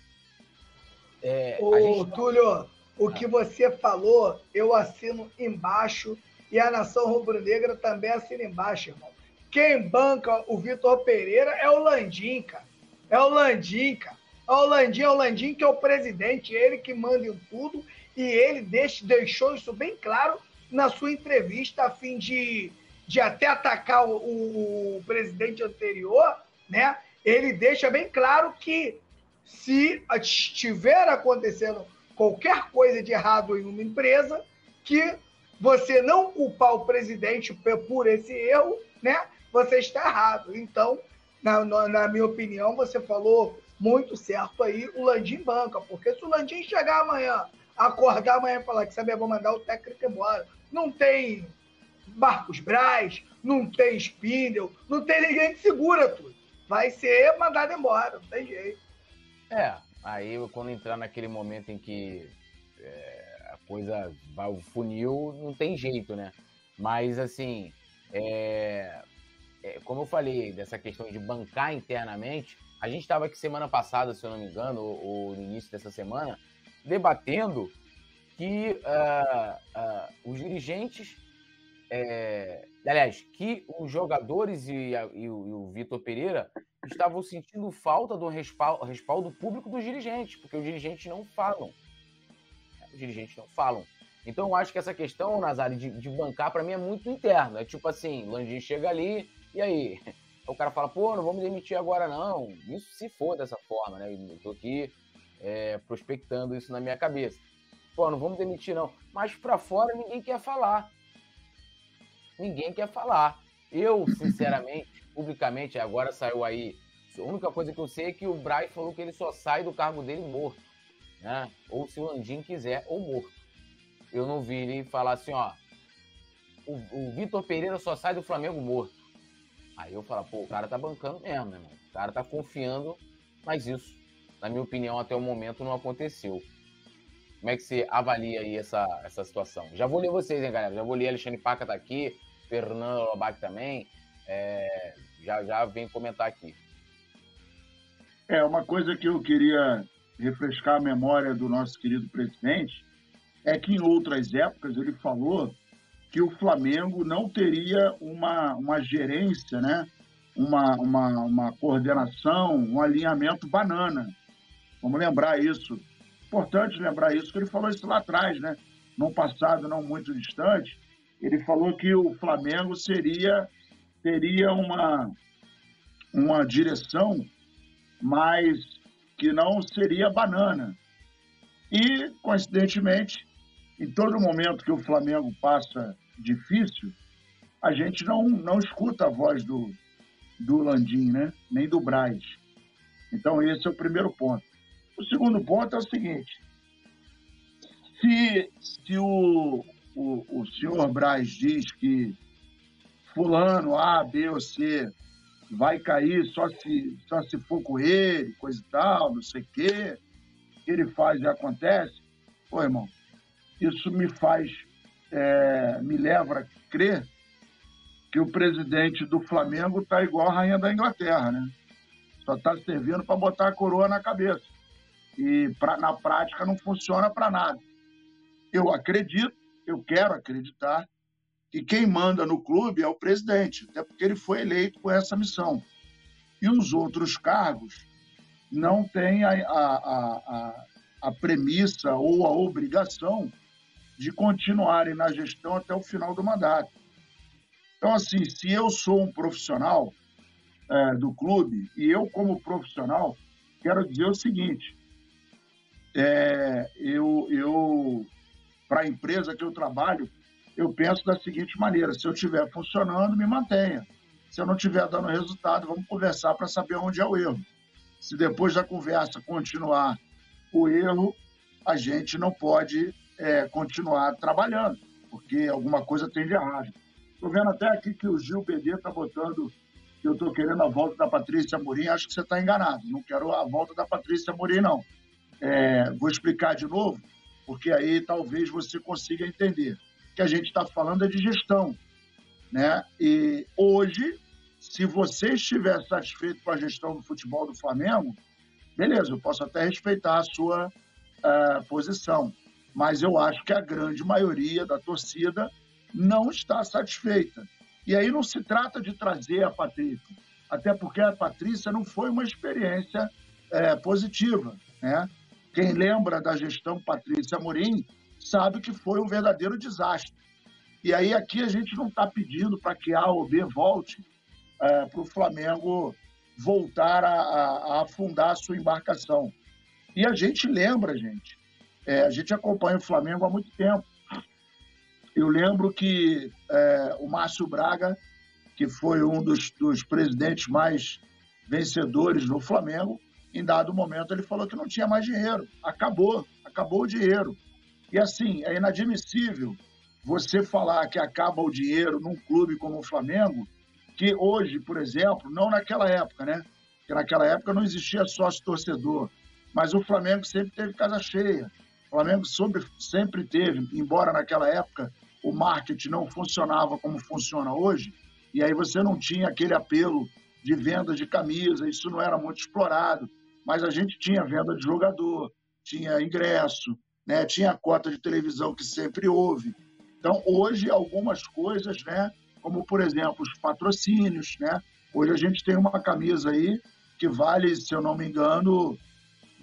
É, Ô, gente... Túlio, o ah. que você falou, eu assino embaixo e a Nação Rubro-Negra também assina embaixo, irmão. Quem banca o Vitor Pereira é o Landim, cara. É o Landim, cara. É o Landim, é o Landim que é o presidente, ele que manda em tudo e ele deixa, deixou isso bem claro na sua entrevista a fim de, de até atacar o, o presidente anterior, né? Ele deixa bem claro que se estiver acontecendo qualquer coisa de errado em uma empresa, que você não culpar o presidente por esse erro, né? Você está errado. Então, na, na minha opinião, você falou muito certo aí o Landim banca, porque se o Landim chegar amanhã, acordar amanhã e falar que sabe, vou mandar o técnico embora, não tem Marcos Braz, não tem Spindle, não tem ninguém que segura tudo. Vai ser mandado embora, não tem jeito. É, aí quando entrar naquele momento em que é, coisa o funil, não tem jeito, né? Mas assim, é, é, como eu falei, dessa questão de bancar internamente, a gente estava aqui semana passada, se eu não me engano, ou, ou no início dessa semana, debatendo que uh, uh, os dirigentes, é, aliás, que os jogadores e, a, e o, o Vitor Pereira estavam sentindo falta do respaldo, respaldo público dos dirigentes, porque os dirigentes não falam. Os dirigentes não falam. Então eu acho que essa questão, Nazário, de, de bancar, para mim é muito interna. É tipo assim, Landim chega ali, e aí? O cara fala, pô, não vamos demitir agora não. Isso se for dessa forma, né? Eu tô aqui é, prospectando isso na minha cabeça. Pô, não vamos demitir não. Mas para fora ninguém quer falar. Ninguém quer falar. Eu, sinceramente, publicamente, agora saiu aí. A única coisa que eu sei é que o Braz falou que ele só sai do cargo dele morto. Né? Ou se o Landim quiser, ou morto. Eu não vi ele falar assim, ó. O, o Vitor Pereira só sai do Flamengo morto. Aí eu falo, pô, o cara tá bancando mesmo, meu irmão. O cara tá confiando, mas isso, na minha opinião, até o momento não aconteceu. Como é que você avalia aí essa, essa situação? Já vou ler vocês, hein, galera? Já vou ler, Alexandre Paca tá aqui, Fernando Lobac também. É, já já vem comentar aqui. É, uma coisa que eu queria refrescar a memória do nosso querido presidente é que em outras épocas ele falou que o Flamengo não teria uma, uma gerência, né? uma, uma, uma coordenação, um alinhamento banana. Vamos lembrar isso. Importante lembrar isso, que ele falou isso lá atrás, né? Num passado não muito distante, ele falou que o Flamengo seria teria uma, uma direção, mas que não seria banana. E, coincidentemente, em todo momento que o Flamengo passa difícil, a gente não, não escuta a voz do, do Landim, né? nem do Braz. Então, esse é o primeiro ponto. O segundo ponto é o seguinte: se, se o, o, o senhor Braz diz que fulano A, B ou C vai cair só se, só se for com ele, coisa e tal, não sei o quê, que ele faz e acontece, pô, irmão, isso me faz, é, me leva a crer que o presidente do Flamengo está igual a rainha da Inglaterra, né? Só está servindo para botar a coroa na cabeça. E pra, na prática não funciona para nada. Eu acredito, eu quero acreditar, que quem manda no clube é o presidente, até porque ele foi eleito com essa missão. E os outros cargos não têm a, a, a, a premissa ou a obrigação de continuarem na gestão até o final do mandato. Então, assim, se eu sou um profissional é, do clube, e eu, como profissional, quero dizer o seguinte: é, eu, eu para a empresa que eu trabalho, eu penso da seguinte maneira: se eu estiver funcionando, me mantenha. Se eu não estiver dando resultado, vamos conversar para saber onde é o erro. Se depois da conversa continuar o erro, a gente não pode é, continuar trabalhando, porque alguma coisa tem de errado. Estou vendo até aqui que o Gil BD está botando que eu estou querendo a volta da Patrícia Morim. Acho que você está enganado. Não quero a volta da Patrícia Morim, não. É, vou explicar de novo, porque aí talvez você consiga entender que a gente está falando é de gestão. Né? E hoje, se você estiver satisfeito com a gestão do futebol do Flamengo, beleza, eu posso até respeitar a sua uh, posição. Mas eu acho que a grande maioria da torcida não está satisfeita. E aí não se trata de trazer a Patrícia, até porque a Patrícia não foi uma experiência é, positiva. Né? Quem lembra da gestão Patrícia Amorim sabe que foi um verdadeiro desastre. E aí aqui a gente não está pedindo para que A ou B volte é, para o Flamengo voltar a, a, a, afundar a sua embarcação. E a gente lembra, gente, é, a gente acompanha o Flamengo há muito tempo. Eu lembro que é, o Márcio Braga, que foi um dos, dos presidentes mais vencedores no Flamengo, em dado momento ele falou que não tinha mais dinheiro. Acabou, acabou o dinheiro. E assim, é inadmissível você falar que acaba o dinheiro num clube como o Flamengo, que hoje, por exemplo, não naquela época, né? Porque naquela época não existia sócio torcedor, mas o Flamengo sempre teve casa cheia. O Flamengo sempre, sempre teve, embora naquela época o marketing não funcionava como funciona hoje, e aí você não tinha aquele apelo de venda de camisa, isso não era muito explorado, mas a gente tinha venda de jogador, tinha ingresso, né? tinha cota de televisão que sempre houve. Então, hoje, algumas coisas, né? como, por exemplo, os patrocínios. Né? Hoje a gente tem uma camisa aí que vale, se eu não me engano,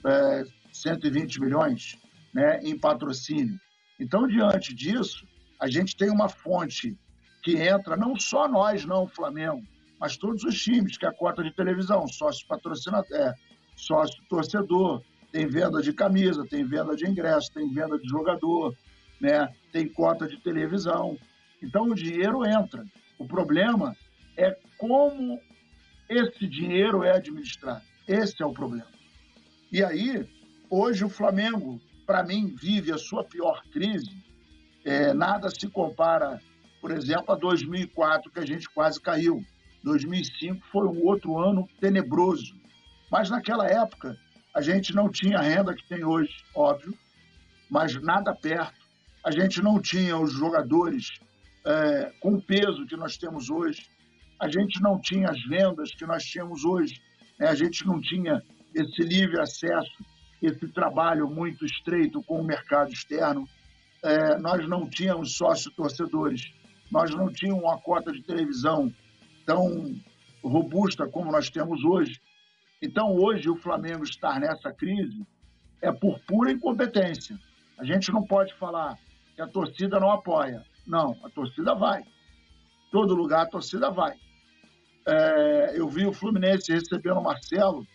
é, 120 milhões né, em patrocínio. Então, diante disso, a gente tem uma fonte que entra, não só nós, não, o Flamengo, mas todos os times, que é a cota de televisão, sócio patrocinador, é, sócio torcedor, tem venda de camisa, tem venda de ingresso, tem venda de jogador, né? tem cota de televisão. Então o dinheiro entra. O problema é como esse dinheiro é administrado. Esse é o problema. E aí, hoje o Flamengo, para mim, vive a sua pior crise. É, nada se compara, por exemplo, a 2004, que a gente quase caiu. 2005 foi um outro ano tenebroso. Mas naquela época, a gente não tinha a renda que tem hoje, óbvio, mas nada perto. A gente não tinha os jogadores é, com o peso que nós temos hoje. A gente não tinha as vendas que nós tínhamos hoje. Né? A gente não tinha esse livre acesso, esse trabalho muito estreito com o mercado externo. É, nós não tínhamos sócios torcedores nós não tínhamos uma cota de televisão tão robusta como nós temos hoje. Então, hoje, o Flamengo estar nessa crise é por pura incompetência. A gente não pode falar que a torcida não apoia. Não, a torcida vai. Todo lugar a torcida vai. É, eu vi o Fluminense recebendo o Marcelo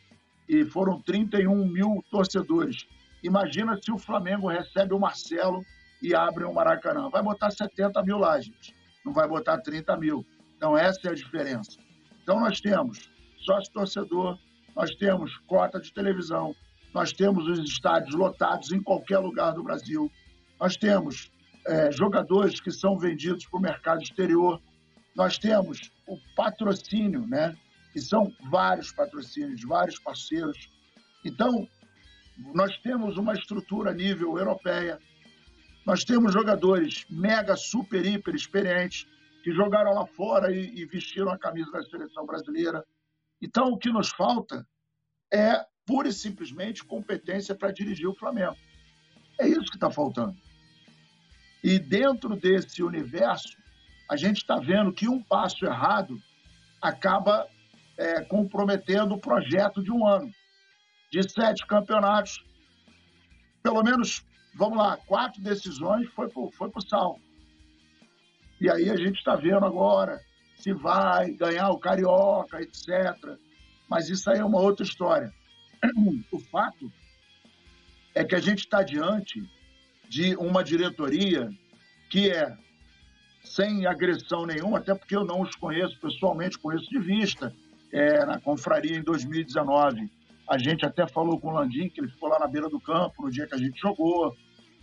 e foram 31 mil torcedores. Imagina se o Flamengo recebe o Marcelo e abre o Maracanã. Vai botar 70 mil lá, gente. Não vai botar 30 mil. Então, essa é a diferença. Então, nós temos sócio-torcedor, nós temos cota de televisão, nós temos os estádios lotados em qualquer lugar do Brasil, nós temos é, jogadores que são vendidos para o mercado exterior, nós temos o patrocínio, né? que são vários patrocínios, vários parceiros. Então, nós temos uma estrutura a nível europeia, nós temos jogadores mega, super, hiper experientes que jogaram lá fora e, e vestiram a camisa da seleção brasileira. Então, o que nos falta é pura e simplesmente competência para dirigir o Flamengo. É isso que está faltando. E dentro desse universo, a gente está vendo que um passo errado acaba é, comprometendo o projeto de um ano. De sete campeonatos, pelo menos, vamos lá, quatro decisões foi para o sal. E aí a gente está vendo agora se vai ganhar o Carioca, etc. Mas isso aí é uma outra história. O fato é que a gente está diante de uma diretoria que é sem agressão nenhuma, até porque eu não os conheço pessoalmente, conheço de vista, é, na confraria em 2019. A gente até falou com o Landim, que ele ficou lá na beira do campo no dia que a gente jogou.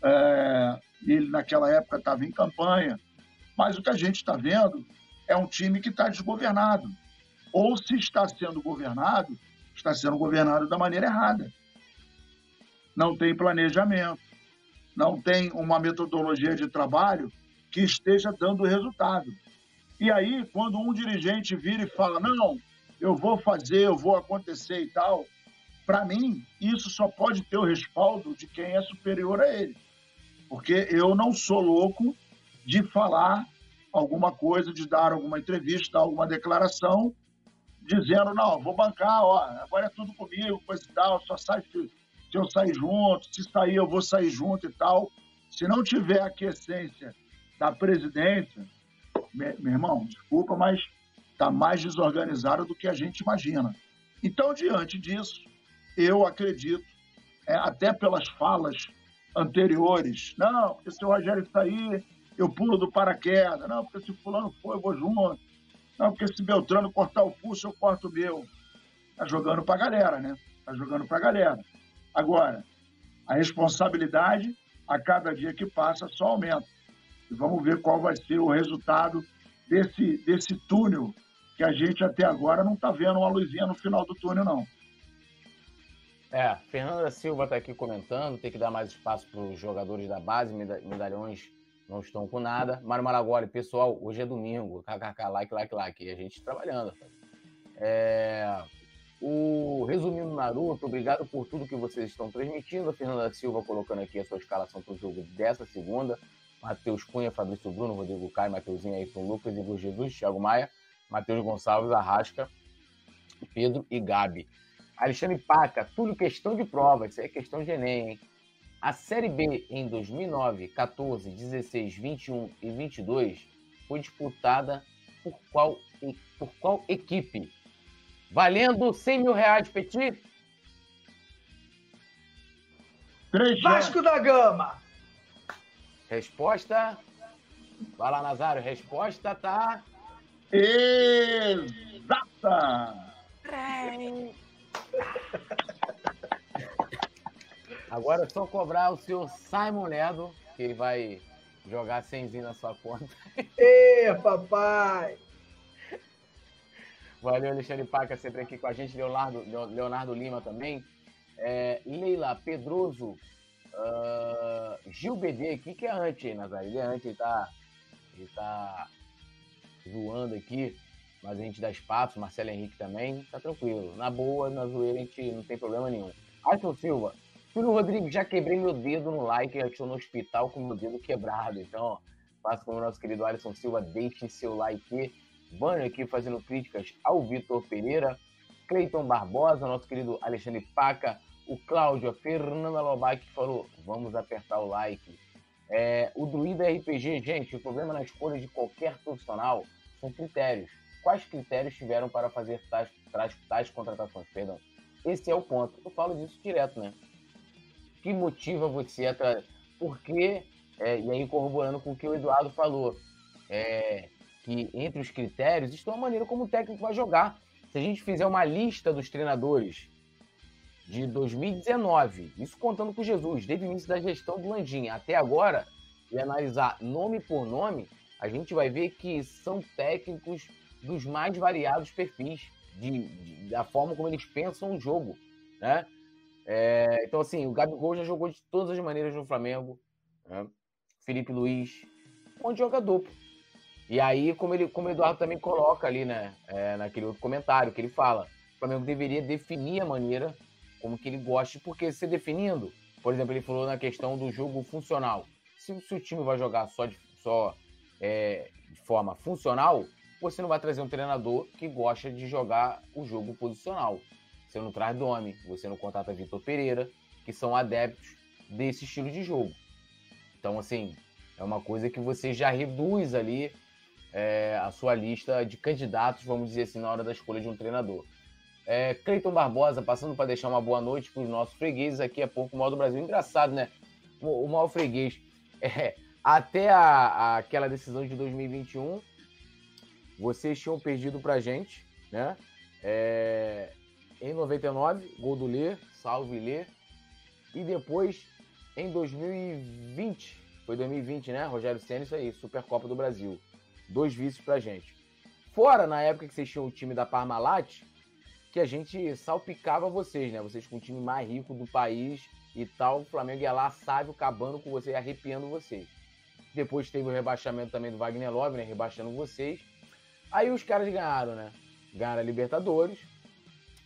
É, ele, naquela época, estava em campanha. Mas o que a gente está vendo é um time que está desgovernado. Ou se está sendo governado, está sendo governado da maneira errada. Não tem planejamento, não tem uma metodologia de trabalho que esteja dando resultado. E aí, quando um dirigente vira e fala, não, eu vou fazer, eu vou acontecer e tal, para mim, isso só pode ter o respaldo de quem é superior a ele. Porque eu não sou louco de falar alguma coisa, de dar alguma entrevista, alguma declaração, dizendo, não, vou bancar, ó, agora é tudo comigo, coisa e tal, só sai se, se eu sair junto, se sair eu vou sair junto e tal. Se não tiver a da presidência, meu irmão, desculpa, mas está mais desorganizada do que a gente imagina. Então, diante disso, eu acredito, é, até pelas falas anteriores, não, porque se o Rogério sair, eu pulo do paraquedas, não, porque se fulano for, eu vou junto, não, porque se Beltrano cortar o pulso, eu corto o meu. Está jogando para a galera, né? Está jogando para a galera. Agora, a responsabilidade, a cada dia que passa, só aumenta. E vamos ver qual vai ser o resultado desse, desse túnel que a gente até agora não está vendo uma luzinha no final do túnel, não. É, Fernanda Silva está aqui comentando, tem que dar mais espaço para os jogadores da base, medalhões não estão com nada. Mário Maragoli, pessoal, hoje é domingo, kkk, like, like, like, e a gente trabalhando. É... O resumindo Naruto, obrigado por tudo que vocês estão transmitindo. A Fernanda Silva colocando aqui a sua escalação para o jogo dessa segunda. Matheus Cunha, Fabrício Bruno, Rodrigo Caio, Matheusinho, Ayrton Lucas, Igor Jesus, Thiago Maia. Matheus Gonçalves, Arrasca, Pedro e Gabi. Alexandre Paca, tudo questão de prova, isso aí é questão de Enem, hein? A Série B em 2009, 14, 16, 21 e 22 foi disputada por qual, por qual equipe? Valendo 100 mil reais, Petit? Vasco da Gama. Resposta. Vai lá, Nazário. Resposta tá Exata! Agora é só cobrar o seu Simon Ledo, que ele vai jogar cenzinho na sua conta. Ê, papai! Valeu, Alexandre Paca, sempre aqui com a gente. Leonardo, Leonardo Lima também. É, Leila Pedroso. Uh, Gil BD, o que, que é antes Nazário? Ele é antes, ele tá, ele tá zoando aqui, mas a gente dá espaço, Marcelo Henrique também, tá tranquilo. Na boa, na zoeira, a gente não tem problema nenhum. Ayrton Silva, Túlio Rodrigues, já quebrei meu dedo no like, eu estou no hospital com meu dedo quebrado. Então, faça como o nosso querido Alisson Silva, deixe seu like. Banho aqui fazendo críticas ao Vitor Pereira, Cleiton Barbosa, nosso querido Alexandre Paca, o Cláudio, a Fernanda Lobac que falou: vamos apertar o like. É, o Druida RPG, gente, o problema na escolha de qualquer profissional são critérios. Quais critérios tiveram para fazer tais, tais, tais contratações? Perdão. Esse é o ponto. Eu falo disso direto, né? Que motiva você a trazer? Porque, é, e aí corroborando com o que o Eduardo falou, é, que entre os critérios está a maneira como o técnico vai jogar. Se a gente fizer uma lista dos treinadores de 2019, isso contando com Jesus, desde o início da gestão do Landim até agora, e analisar nome por nome, a gente vai ver que são técnicos dos mais variados perfis, de, de da forma como eles pensam o jogo, né? É, então, assim, o Gabigol já jogou de todas as maneiras no Flamengo, né? Felipe Luiz, um monte de jogador. E aí, como, ele, como o Eduardo também coloca ali, né, é, naquele outro comentário que ele fala, o Flamengo deveria definir a maneira como que ele gosta, porque se definindo, por exemplo, ele falou na questão do jogo funcional. Se, se o time vai jogar só de, só, é, de forma funcional, você não vai trazer um treinador que gosta de jogar o jogo posicional. Você não traz Domi, você não contrata Vitor Pereira, que são adeptos desse estilo de jogo. Então, assim, é uma coisa que você já reduz ali é, a sua lista de candidatos, vamos dizer assim, na hora da escolha de um treinador. É, Cleiton Barbosa, passando para deixar uma boa noite para os nossos fregueses aqui a pouco, o mal do Brasil. Engraçado, né? O, o mal freguês. É, até a, a, aquela decisão de 2021, vocês tinham perdido para gente, né? É, em 99, gol do Lê, salve Lê. E depois, em 2020, foi 2020, né? Rogério Senna, isso aí, Supercopa do Brasil. Dois vices pra gente. Fora, na época que vocês tinham o time da Parmalat, que a gente salpicava vocês, né? Vocês com o time mais rico do país e tal. O Flamengo ia lá, sábio, acabando com vocês, arrepiando vocês. Depois teve o rebaixamento também do Wagner Love, né? Rebaixando vocês. Aí os caras ganharam, né? Ganharam a Libertadores.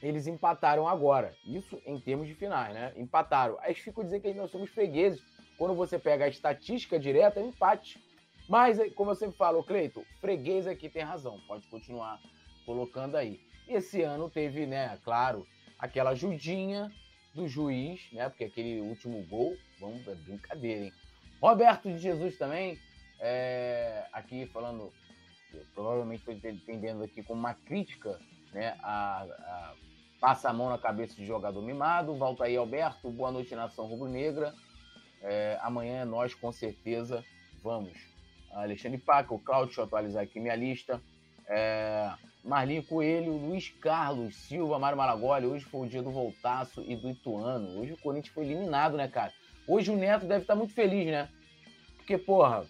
Eles empataram agora. Isso em termos de finais, né? Empataram. Aí ficam dizendo que nós somos fregueses. Quando você pega a estatística direta, é empate. Mas, como eu sempre falo, Cleito, freguês aqui tem razão. Pode continuar colocando aí. Esse ano teve, né, claro, aquela ajudinha do juiz, né? Porque aquele último gol, vamos, é brincadeira, hein? Roberto de Jesus também, é, aqui falando, provavelmente estou entendendo aqui como uma crítica, né? A, a, passa a mão na cabeça de jogador mimado. Volta aí, Alberto. Boa noite, nação rubro-negra. É, amanhã é nós, com certeza, vamos. Alexandre Paca, o Claudio, deixa eu atualizar aqui minha lista. É, Marlinho Coelho, Luiz Carlos, Silva, Mário Malagoli. Hoje foi o dia do Voltaço e do Ituano. Hoje o Corinthians foi eliminado, né, cara? Hoje o Neto deve estar muito feliz, né? Porque, porra,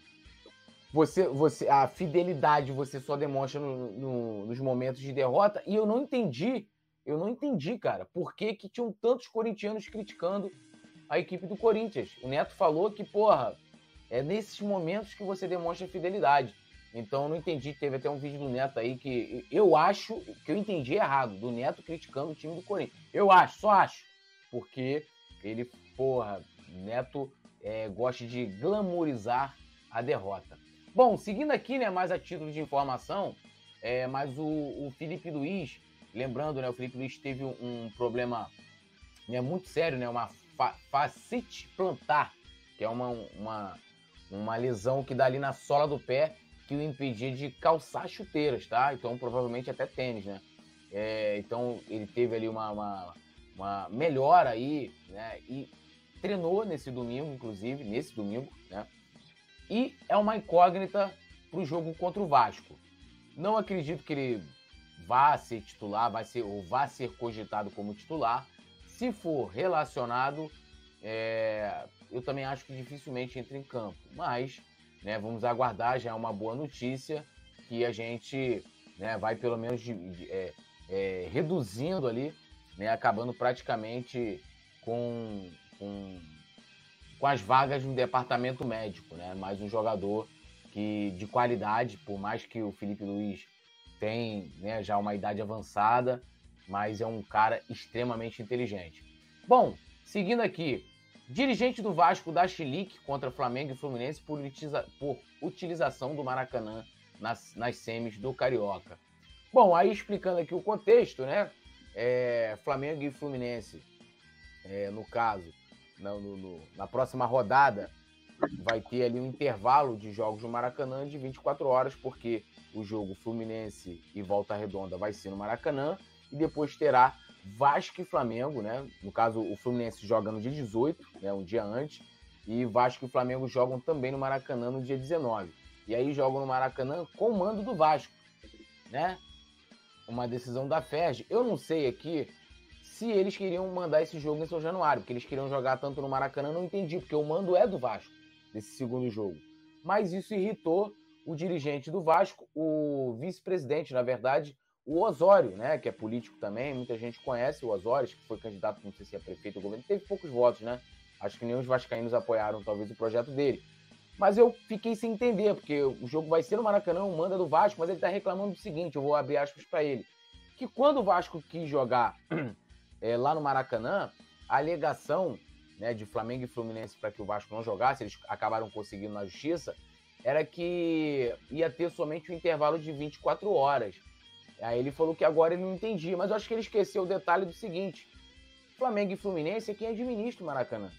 você, você, a fidelidade você só demonstra no, no, nos momentos de derrota. E eu não entendi, eu não entendi, cara, por que, que tinham tantos corintianos criticando a equipe do Corinthians. O Neto falou que, porra, é nesses momentos que você demonstra fidelidade. Então não entendi, teve até um vídeo do Neto aí que eu acho que eu entendi errado, do Neto criticando o time do Corinthians. Eu acho, só acho. Porque ele, porra, Neto é, gosta de glamorizar a derrota. Bom, seguindo aqui, né, mais a título de informação, é, mas o, o Felipe Luiz, lembrando, né, o Felipe Luiz teve um, um problema né, muito sério, né, uma fa facite plantar, que é uma, uma, uma lesão que dá ali na sola do pé que o impedia de calçar chuteiras, tá? Então, provavelmente até tênis, né? É, então, ele teve ali uma, uma, uma, melhora aí, né? E treinou nesse domingo, inclusive, nesse domingo, né? E é uma incógnita para o jogo contra o Vasco. Não acredito que ele vá ser titular, vai ser ou vá ser cogitado como titular. Se for relacionado, é, eu também acho que dificilmente entra em campo. Mas né? Vamos aguardar, já é uma boa notícia que a gente né, vai pelo menos de, de, é, é, reduzindo ali, né, acabando praticamente com, com, com as vagas no departamento médico, né? Mais um jogador que de qualidade, por mais que o Felipe Luiz tem né, já uma idade avançada, mas é um cara extremamente inteligente. Bom, seguindo aqui, Dirigente do Vasco da Chilique contra Flamengo e Fluminense por, por utilização do Maracanã nas, nas semis do Carioca. Bom, aí explicando aqui o contexto, né? É, Flamengo e Fluminense, é, no caso, no, no, na próxima rodada, vai ter ali um intervalo de jogos no Maracanã de 24 horas, porque o jogo Fluminense e Volta Redonda vai ser no Maracanã, e depois terá Vasco e Flamengo, né? No caso, o Fluminense joga no dia 18, né? um dia antes, e Vasco e Flamengo jogam também no Maracanã no dia 19. E aí jogam no Maracanã com o mando do Vasco, né? Uma decisão da FERJ. Eu não sei aqui se eles queriam mandar esse jogo em São Januário, porque eles queriam jogar tanto no Maracanã, não entendi, porque o mando é do Vasco, desse segundo jogo. Mas isso irritou o dirigente do Vasco, o vice-presidente, na verdade, o Osório, né, que é político também, muita gente conhece o Osório, que foi candidato, não sei se é prefeito ou governo, teve poucos votos, né? Acho que nem os vascaínos apoiaram talvez o projeto dele. Mas eu fiquei sem entender, porque o jogo vai ser no Maracanã, o manda do Vasco, mas ele está reclamando do seguinte, eu vou abrir aspas para ele, que quando o Vasco quis jogar é, lá no Maracanã, a alegação né, de Flamengo e Fluminense para que o Vasco não jogasse, eles acabaram conseguindo na justiça, era que ia ter somente um intervalo de 24 horas. Aí ele falou que agora ele não entendia, mas eu acho que ele esqueceu o detalhe do seguinte: Flamengo e Fluminense é quem administra o Maracanã.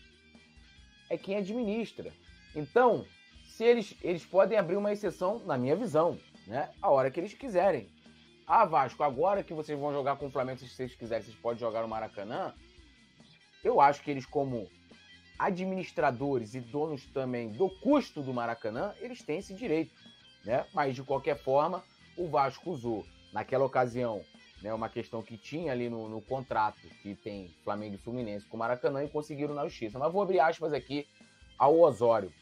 É quem administra. Então, se eles, eles podem abrir uma exceção, na minha visão, né? A hora que eles quiserem. Ah, Vasco, agora que vocês vão jogar com o Flamengo, se vocês quiserem, vocês podem jogar no Maracanã. Eu acho que eles, como administradores e donos também do custo do Maracanã, eles têm esse direito, né? Mas de qualquer forma, o Vasco usou naquela ocasião, né, uma questão que tinha ali no, no contrato que tem Flamengo e Fluminense com o Maracanã e conseguiram na justiça. Mas vou abrir aspas aqui ao Osório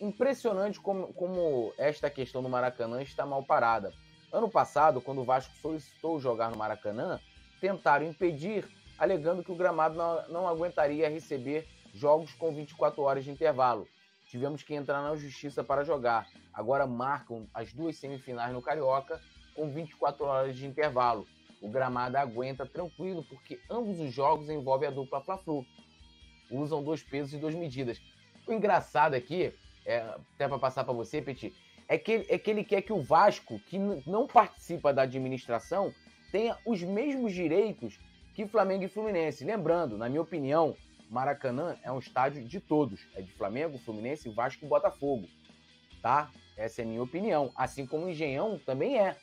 impressionante como, como esta questão do Maracanã está mal parada. Ano passado, quando o Vasco solicitou jogar no Maracanã, tentaram impedir, alegando que o gramado não, não aguentaria receber jogos com 24 horas de intervalo. Tivemos que entrar na justiça para jogar. Agora marcam as duas semifinais no Carioca com 24 horas de intervalo. O gramado aguenta tranquilo porque ambos os jogos envolvem a dupla Fla-Flu. Usam dois pesos e duas medidas. O engraçado aqui é, até para passar para você, Petit, é que, é que ele quer que o Vasco, que não participa da administração, tenha os mesmos direitos que Flamengo e Fluminense. Lembrando, na minha opinião, Maracanã é um estádio de todos. É de Flamengo, Fluminense, Vasco e Botafogo. Tá? Essa é a minha opinião. Assim como o Engenhão também é.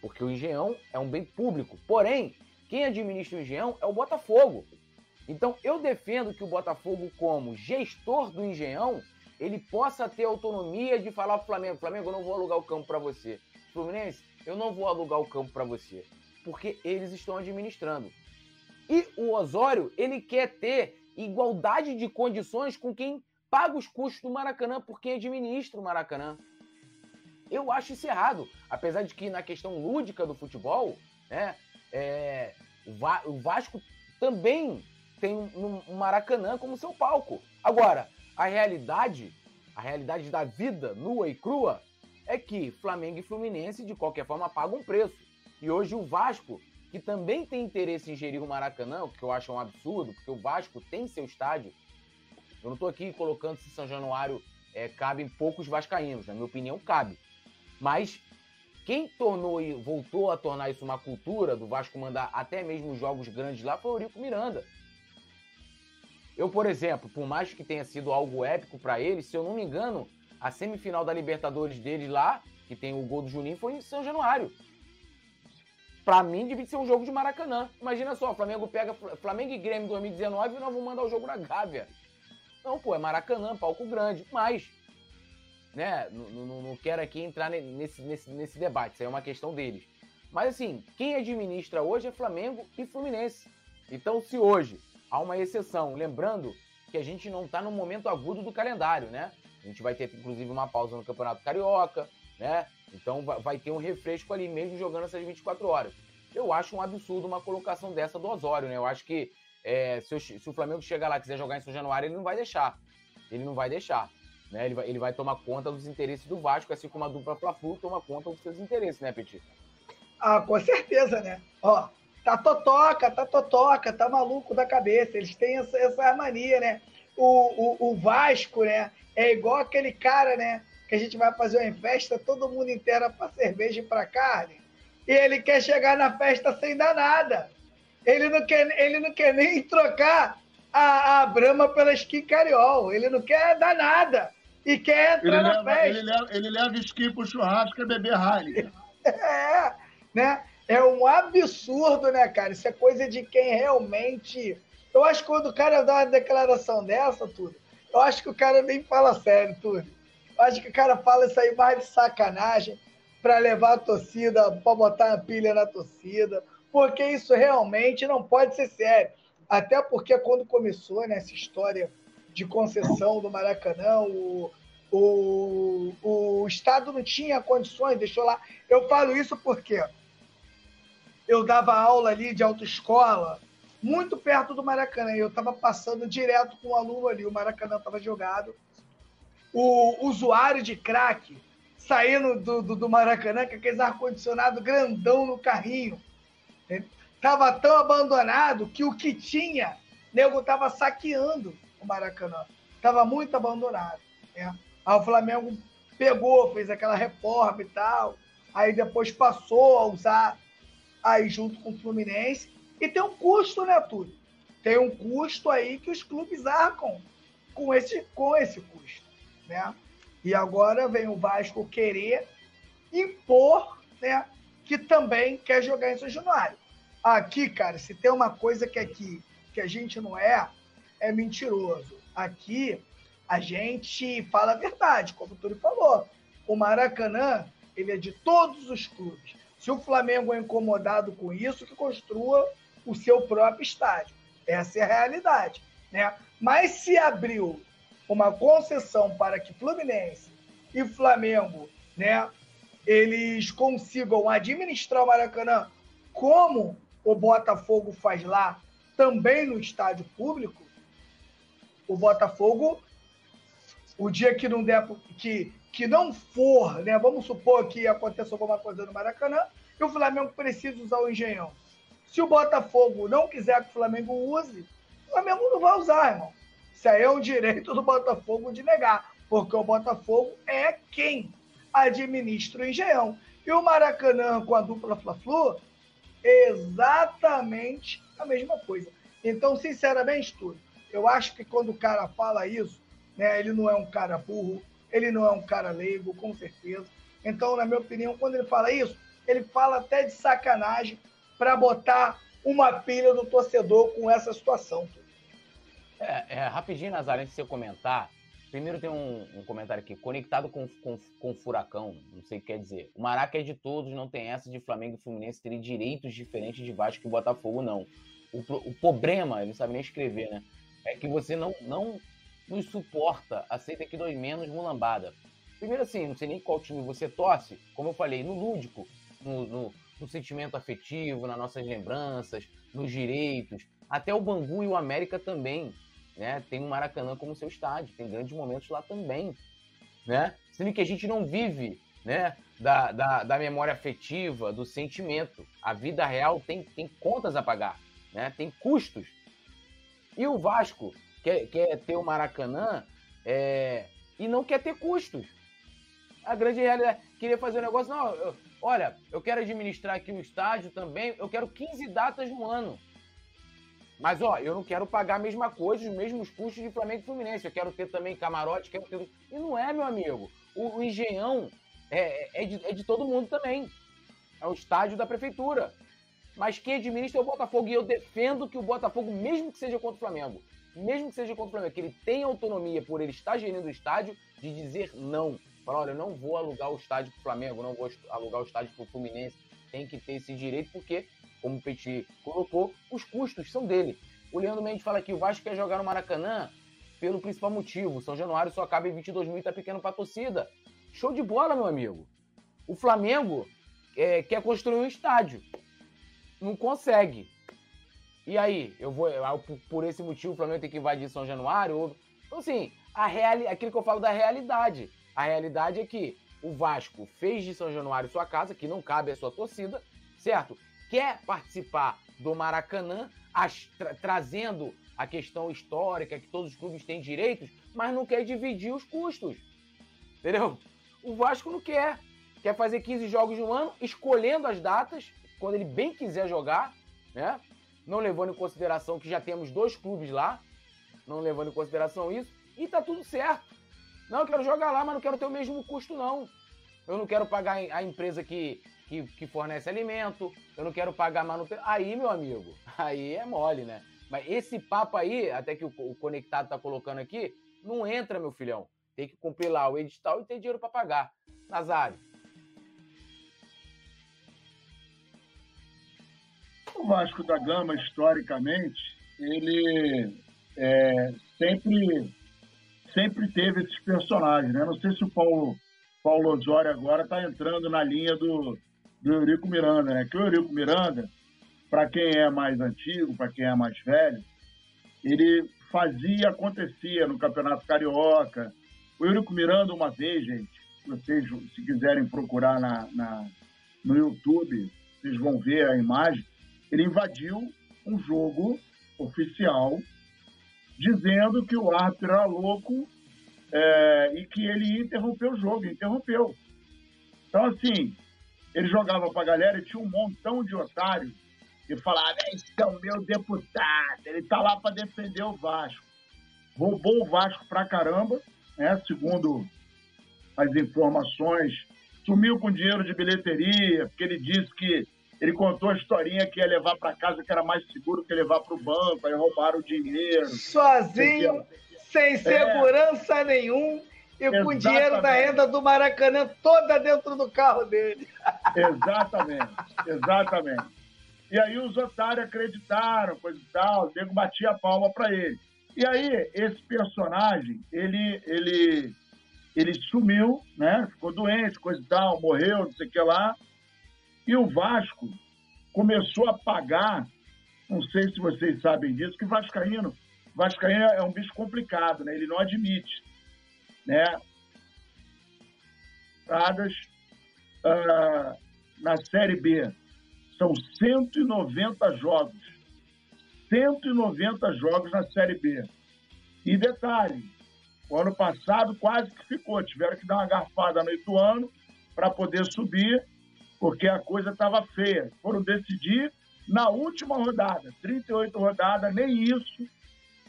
Porque o Engenhão é um bem público. Porém, quem administra o Engenhão é o Botafogo. Então eu defendo que o Botafogo, como gestor do Engenhão, ele possa ter autonomia de falar pro Flamengo, Flamengo, eu não vou alugar o campo para você. Fluminense, eu não vou alugar o campo para você, porque eles estão administrando. E o Osório, ele quer ter igualdade de condições com quem paga os custos do Maracanã, por quem administra o Maracanã. Eu acho isso errado, apesar de que na questão lúdica do futebol, né, é, o Vasco também tem um Maracanã como seu palco. Agora, a realidade, a realidade da vida nua e crua, é que Flamengo e Fluminense, de qualquer forma, pagam preço. E hoje o Vasco, que também tem interesse em gerir o Maracanã, o que eu acho um absurdo, porque o Vasco tem seu estádio. Eu não estou aqui colocando se São Januário é, cabe em poucos vascaínos, na minha opinião, cabe. Mas quem tornou e voltou a tornar isso uma cultura do Vasco mandar até mesmo jogos grandes lá foi o Eurico Miranda. Eu, por exemplo, por mais que tenha sido algo épico para eles, se eu não me engano, a semifinal da Libertadores deles lá, que tem o gol do Juninho, foi em São Januário. Para mim, devia ser um jogo de Maracanã. Imagina só, Flamengo pega Flamengo e Grêmio 2019 e nós vamos mandar o jogo na Gávea. Não, pô, é Maracanã, palco grande. Mas, né, não quero aqui entrar nesse, nesse, nesse debate, isso aí é uma questão deles. Mas assim, quem administra hoje é Flamengo e Fluminense. Então, se hoje há uma exceção. Lembrando que a gente não está no momento agudo do calendário, né? A gente vai ter, inclusive, uma pausa no Campeonato Carioca, né? Então vai ter um refresco ali mesmo jogando essas 24 horas. Eu acho um absurdo uma colocação dessa do Osório, né? Eu acho que é, se, o, se, o, Flamengo chegar lá e quiser jogar em São Januário, ele não vai deixar. Ele não vai deixar. Né? Ele, vai, ele vai tomar conta dos interesses do Vasco, assim como a dupla Fla-Flu toma conta dos seus interesses, né, Petit? Ah, com certeza, né? Ó, tá totoca, tá totoca, tá maluco da cabeça. Eles têm essa, essa mania, né? o, o, o Vasco, né? É igual aquele cara, né? Que a gente vai fazer uma festa, todo mundo inteira para cerveja e para carne. E ele quer chegar na festa sem dar nada. Ele não quer, ele não quer nem trocar a, a Brahma pela skin cariol. Ele não quer dar nada. E quer entrar ele na leva, festa. Ele leva, ele leva skin pro churrasco e beber Heineken. É, né? É um absurdo, né, cara? Isso é coisa de quem realmente. Eu acho que quando o cara dá uma declaração dessa, tudo, eu acho que o cara nem fala sério, tudo. Acho que o cara fala isso aí mais de sacanagem para levar a torcida, para botar a pilha na torcida, porque isso realmente não pode ser sério. Até porque quando começou né, essa história de concessão do Maracanã, o, o, o Estado não tinha condições, deixou lá. Eu falo isso porque eu dava aula ali de autoescola, muito perto do Maracanã. Eu estava passando direto com um aluno ali, o Maracanã estava jogado. O usuário de crack saindo do, do, do Maracanã com aqueles ar-condicionado grandão no carrinho. Tava tão abandonado que o que tinha, nego tava saqueando o Maracanã. Tava muito abandonado. Né? Aí o Flamengo pegou, fez aquela reforma e tal. Aí depois passou a usar aí junto com o Fluminense. E tem um custo, né, tudo? Tem um custo aí que os clubes arcam com esse, com esse custo. Né? E agora vem o Vasco querer impor né, que também quer jogar em São Januário. Aqui, cara, se tem uma coisa que aqui que a gente não é, é mentiroso. Aqui a gente fala a verdade, como o Túlio falou. O Maracanã, ele é de todos os clubes. Se o Flamengo é incomodado com isso, que construa o seu próprio estádio. Essa é a realidade. Né? Mas se abriu uma concessão para que Fluminense e Flamengo né, eles consigam administrar o Maracanã como o Botafogo faz lá, também no estádio público, o Botafogo, o dia que não der, que, que não for, né? Vamos supor que aconteça alguma coisa no Maracanã, e o Flamengo precisa usar o engenhão. Se o Botafogo não quiser que o Flamengo use, o Flamengo não vai usar, irmão. Isso aí é um direito do Botafogo de negar, porque o Botafogo é quem administra o engenhão. E o Maracanã com a dupla Fla-Flu exatamente a mesma coisa. Então, sinceramente, tudo. Eu acho que quando o cara fala isso, né, ele não é um cara burro, ele não é um cara leigo, com certeza. Então, na minha opinião, quando ele fala isso, ele fala até de sacanagem para botar uma pilha do torcedor com essa situação. É, é, rapidinho, Nazaré, antes de você comentar, Primeiro tem um, um, comentário aqui, conectado com, com, com furacão, não sei o que quer dizer. O Maraca é de todos, não tem essa de Flamengo e Fluminense terem direitos diferentes de Vasco e Botafogo, não. O, o problema, ele não sabe nem escrever, né? É que você não, não nos suporta, aceita que dói menos mulambada. Primeiro assim, não sei nem qual time você torce, como eu falei, no lúdico, no, no, no sentimento afetivo, nas nossas lembranças, nos direitos. Até o Bangu e o América também né? Tem o Maracanã como seu estádio, tem grandes momentos lá também, né? Sendo que a gente não vive, né? Da, da, da memória afetiva, do sentimento. A vida real tem, tem contas a pagar, né? Tem custos. E o Vasco quer, quer ter o Maracanã é, e não quer ter custos. A grande realidade, queria fazer um negócio, não, eu, olha, eu quero administrar aqui o estádio também, eu quero 15 datas no ano. Mas, ó, eu não quero pagar a mesma coisa, os mesmos custos de Flamengo e Fluminense. Eu quero ter também camarote, quero ter. E não é, meu amigo. O, o Engenhão é, é, de, é de todo mundo também. É o estádio da prefeitura. Mas quem administra é o Botafogo. E eu defendo que o Botafogo, mesmo que seja contra o Flamengo, mesmo que seja contra o Flamengo, que ele tenha autonomia por ele estar gerindo o estádio, de dizer não. Falar, olha, eu não vou alugar o estádio para o Flamengo, não vou alugar o estádio para o Fluminense. Tem que ter esse direito, porque como o Petit colocou, os custos são dele. O Leandro Mendes fala que o Vasco quer jogar no Maracanã pelo principal motivo. São Januário só acaba em 22 mil e tá pequeno para a torcida. Show de bola, meu amigo. O Flamengo é, quer construir um estádio. Não consegue. E aí? Eu vou. Por esse motivo, o Flamengo tem que invadir São Januário? Então, assim, a reali, aquilo que eu falo da realidade. A realidade é que o Vasco fez de São Januário sua casa, que não cabe à sua torcida, certo? Quer participar do Maracanã, as, tra trazendo a questão histórica, que todos os clubes têm direitos, mas não quer dividir os custos. Entendeu? O Vasco não quer. Quer fazer 15 jogos no ano, escolhendo as datas, quando ele bem quiser jogar, né? Não levando em consideração que já temos dois clubes lá, não levando em consideração isso, e tá tudo certo. Não, eu quero jogar lá, mas não quero ter o mesmo custo, não. Eu não quero pagar a empresa que, que, que fornece alimento, eu não quero pagar manutenção. Aí, meu amigo, aí é mole, né? Mas esse papo aí, até que o, o conectado tá colocando aqui, não entra, meu filhão. Tem que cumprir lá o edital e ter dinheiro para pagar. Nazário. O Vasco da Gama, historicamente, ele é, sempre, sempre teve esses personagens. Né? Não sei se o Paulo, Paulo Osório agora está entrando na linha do, do Eurico Miranda, né? Que o Eurico Miranda, para quem é mais antigo, para quem é mais velho, ele fazia, acontecia no Campeonato Carioca. O Eurico Miranda, uma vez, gente, vocês, se quiserem procurar na, na, no YouTube, vocês vão ver a imagem, ele invadiu um jogo oficial dizendo que o árbitro era louco é, e que ele interrompeu o jogo, interrompeu. Então, assim, ele jogava para a galera e tinha um montão de otários e falava: esse é o meu deputado, ele tá lá para defender o Vasco. Roubou o Vasco pra caramba, né? Segundo as informações, sumiu com dinheiro de bilheteria, porque ele disse que ele contou a historinha que ia levar para casa que era mais seguro que levar para o banco, aí roubaram o dinheiro. Sozinho, sem é. segurança é. nenhum e Exatamente. com dinheiro da renda do Maracanã toda dentro do carro dele. Exatamente, exatamente. E aí os otários acreditaram, coisa e tal, o nego batia a palma para ele. E aí, esse personagem, ele, ele, ele sumiu, né? Ficou doente, coisa e tal, morreu, não sei o que lá. E o Vasco começou a pagar, não sei se vocês sabem disso, que Vascaíno, Vascaíno é um bicho complicado, né? Ele não admite, né? Entradas uh, na Série B. São 190 jogos. 190 jogos na Série B. E detalhe, o ano passado quase que ficou. Tiveram que dar uma garfada no Ituano para poder subir porque a coisa estava feia. Foram decidir na última rodada, 38 rodadas, nem isso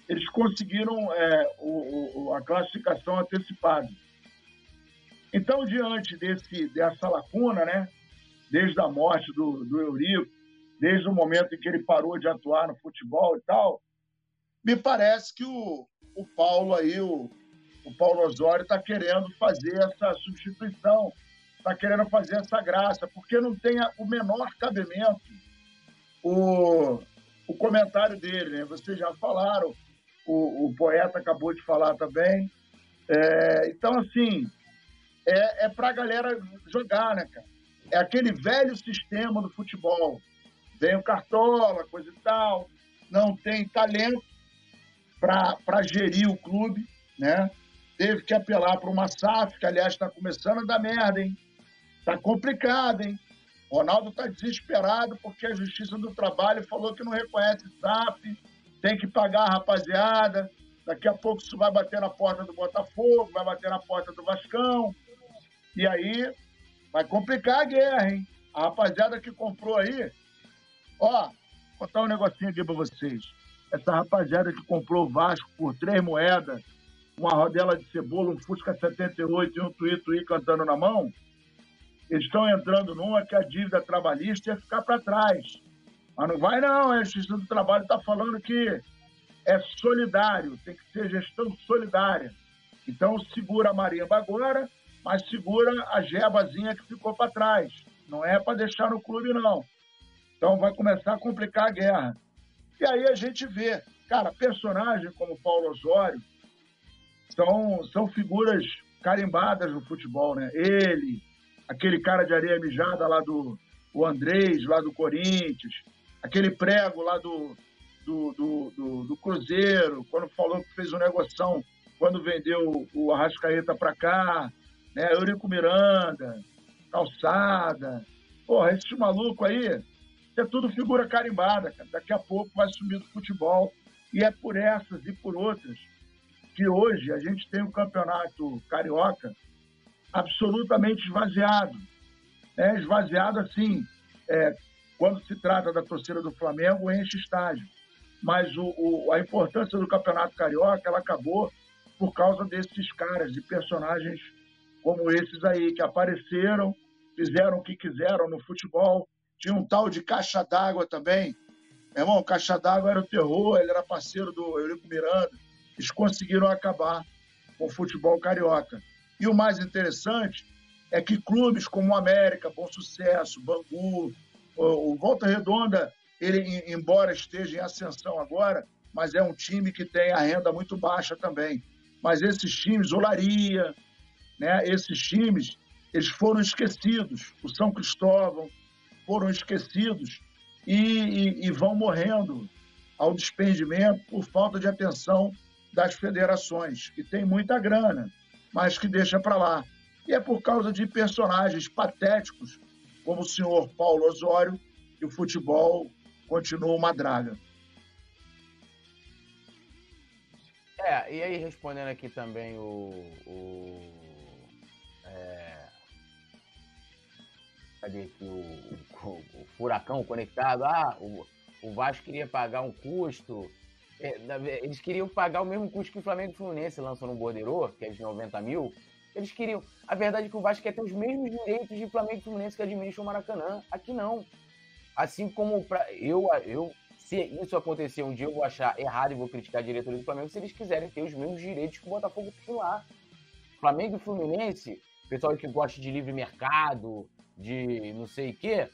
eles conseguiram é, o, o, a classificação antecipada. Então, diante desse, dessa lacuna, né, desde a morte do, do Eurico, desde o momento em que ele parou de atuar no futebol e tal, me parece que o, o Paulo aí, o, o Paulo Osório, está querendo fazer essa substituição está querendo fazer essa graça, porque não tem o menor cabimento o, o comentário dele, né? Vocês já falaram, o, o poeta acabou de falar também. É, então, assim, é, é para a galera jogar, né, cara? É aquele velho sistema do futebol. Vem o Cartola, coisa e tal, não tem talento para gerir o clube, né? Teve que apelar para uma SAF, que aliás está começando a dar merda, hein? Tá complicado, hein? Ronaldo está desesperado porque a Justiça do Trabalho falou que não reconhece SAP, tem que pagar a rapaziada. Daqui a pouco isso vai bater na porta do Botafogo, vai bater na porta do Vascão. E aí vai complicar a guerra, hein? A rapaziada que comprou aí, ó, vou contar um negocinho aqui para vocês. Essa rapaziada que comprou o Vasco por três moedas, uma rodela de cebola, um Fusca 78 e um Twitter cantando na mão, eles estão entrando numa que a dívida trabalhista ia ficar para trás. Mas não vai, não. A Justiça do Trabalho está falando que é solidário, tem que ser gestão solidária. Então, segura a marimba agora, mas segura a jebazinha que ficou para trás. Não é para deixar no clube, não. Então, vai começar a complicar a guerra. E aí a gente vê, cara, personagens como Paulo Osório são, são figuras carimbadas no futebol, né? Ele, aquele cara de areia mijada lá do o Andrés, lá do Corinthians, aquele prego lá do, do, do, do, do Cruzeiro, quando falou que fez um negoção quando vendeu o Arrascaeta para cá, né? Eurico Miranda, Calçada. Porra, esses malucos aí, é tudo figura carimbada, cara. Daqui a pouco vai sumir do futebol E é por essas e por outras que hoje a gente tem o um campeonato carioca absolutamente esvaziado. É esvaziado assim, é, quando se trata da torcida do Flamengo, enche estádio. Mas o, o, a importância do campeonato carioca ela acabou por causa desses caras, de personagens como esses aí, que apareceram, fizeram o que quiseram no futebol. Tinha um tal de Caixa d'Água também. Meu irmão, Caixa d'Água era o terror, ele era parceiro do Eurico Miranda. Eles conseguiram acabar com o futebol carioca. E o mais interessante é que clubes como América, Bom Sucesso, Bangu, o Volta Redonda, ele, embora esteja em ascensão agora, mas é um time que tem a renda muito baixa também. Mas esses times, Olaria, né, esses times, eles foram esquecidos. O São Cristóvão foram esquecidos e, e, e vão morrendo ao despendimento por falta de atenção das federações, que tem muita grana, mas que deixa para lá. E é por causa de personagens patéticos, como o senhor Paulo Osório, que o futebol continua uma draga. É, e aí respondendo aqui também o. o é, cadê aqui o, o, o, furacão conectado? Ah, o, o Vasco queria pagar um custo. É, eles queriam pagar o mesmo custo que o Flamengo e o Fluminense lançam no Bordeiro, que é de 90 mil. Eles queriam. A verdade é que o Vasco quer ter os mesmos direitos de Flamengo e Fluminense que administram o Maracanã. Aqui não. Assim como pra, eu, eu se isso acontecer um dia, eu vou achar errado e vou criticar a diretoria do Flamengo se eles quiserem ter os mesmos direitos que o Botafogo tem lá. Flamengo e Fluminense, pessoal que gosta de livre mercado, de não sei o quê,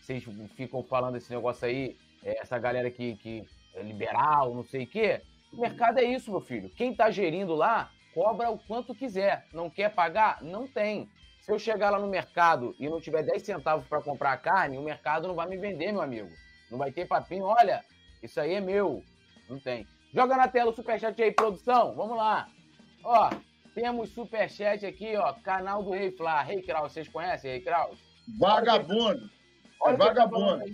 vocês ficam falando esse negócio aí, é, essa galera que, que é liberal, não sei o quê. O mercado é isso, meu filho. Quem está gerindo lá, cobra o quanto quiser. Não quer pagar? Não tem. Se eu chegar lá no mercado e não tiver 10 centavos para comprar carne, o mercado não vai me vender, meu amigo. Não vai ter papinho, olha, isso aí é meu. Não tem. Joga na tela o superchat aí, produção. Vamos lá. Ó, temos superchat aqui, ó. Canal do Rei Flá. Rei Kraus, vocês conhecem Rei Kraus? Vagabundo. Olha é vagabundo.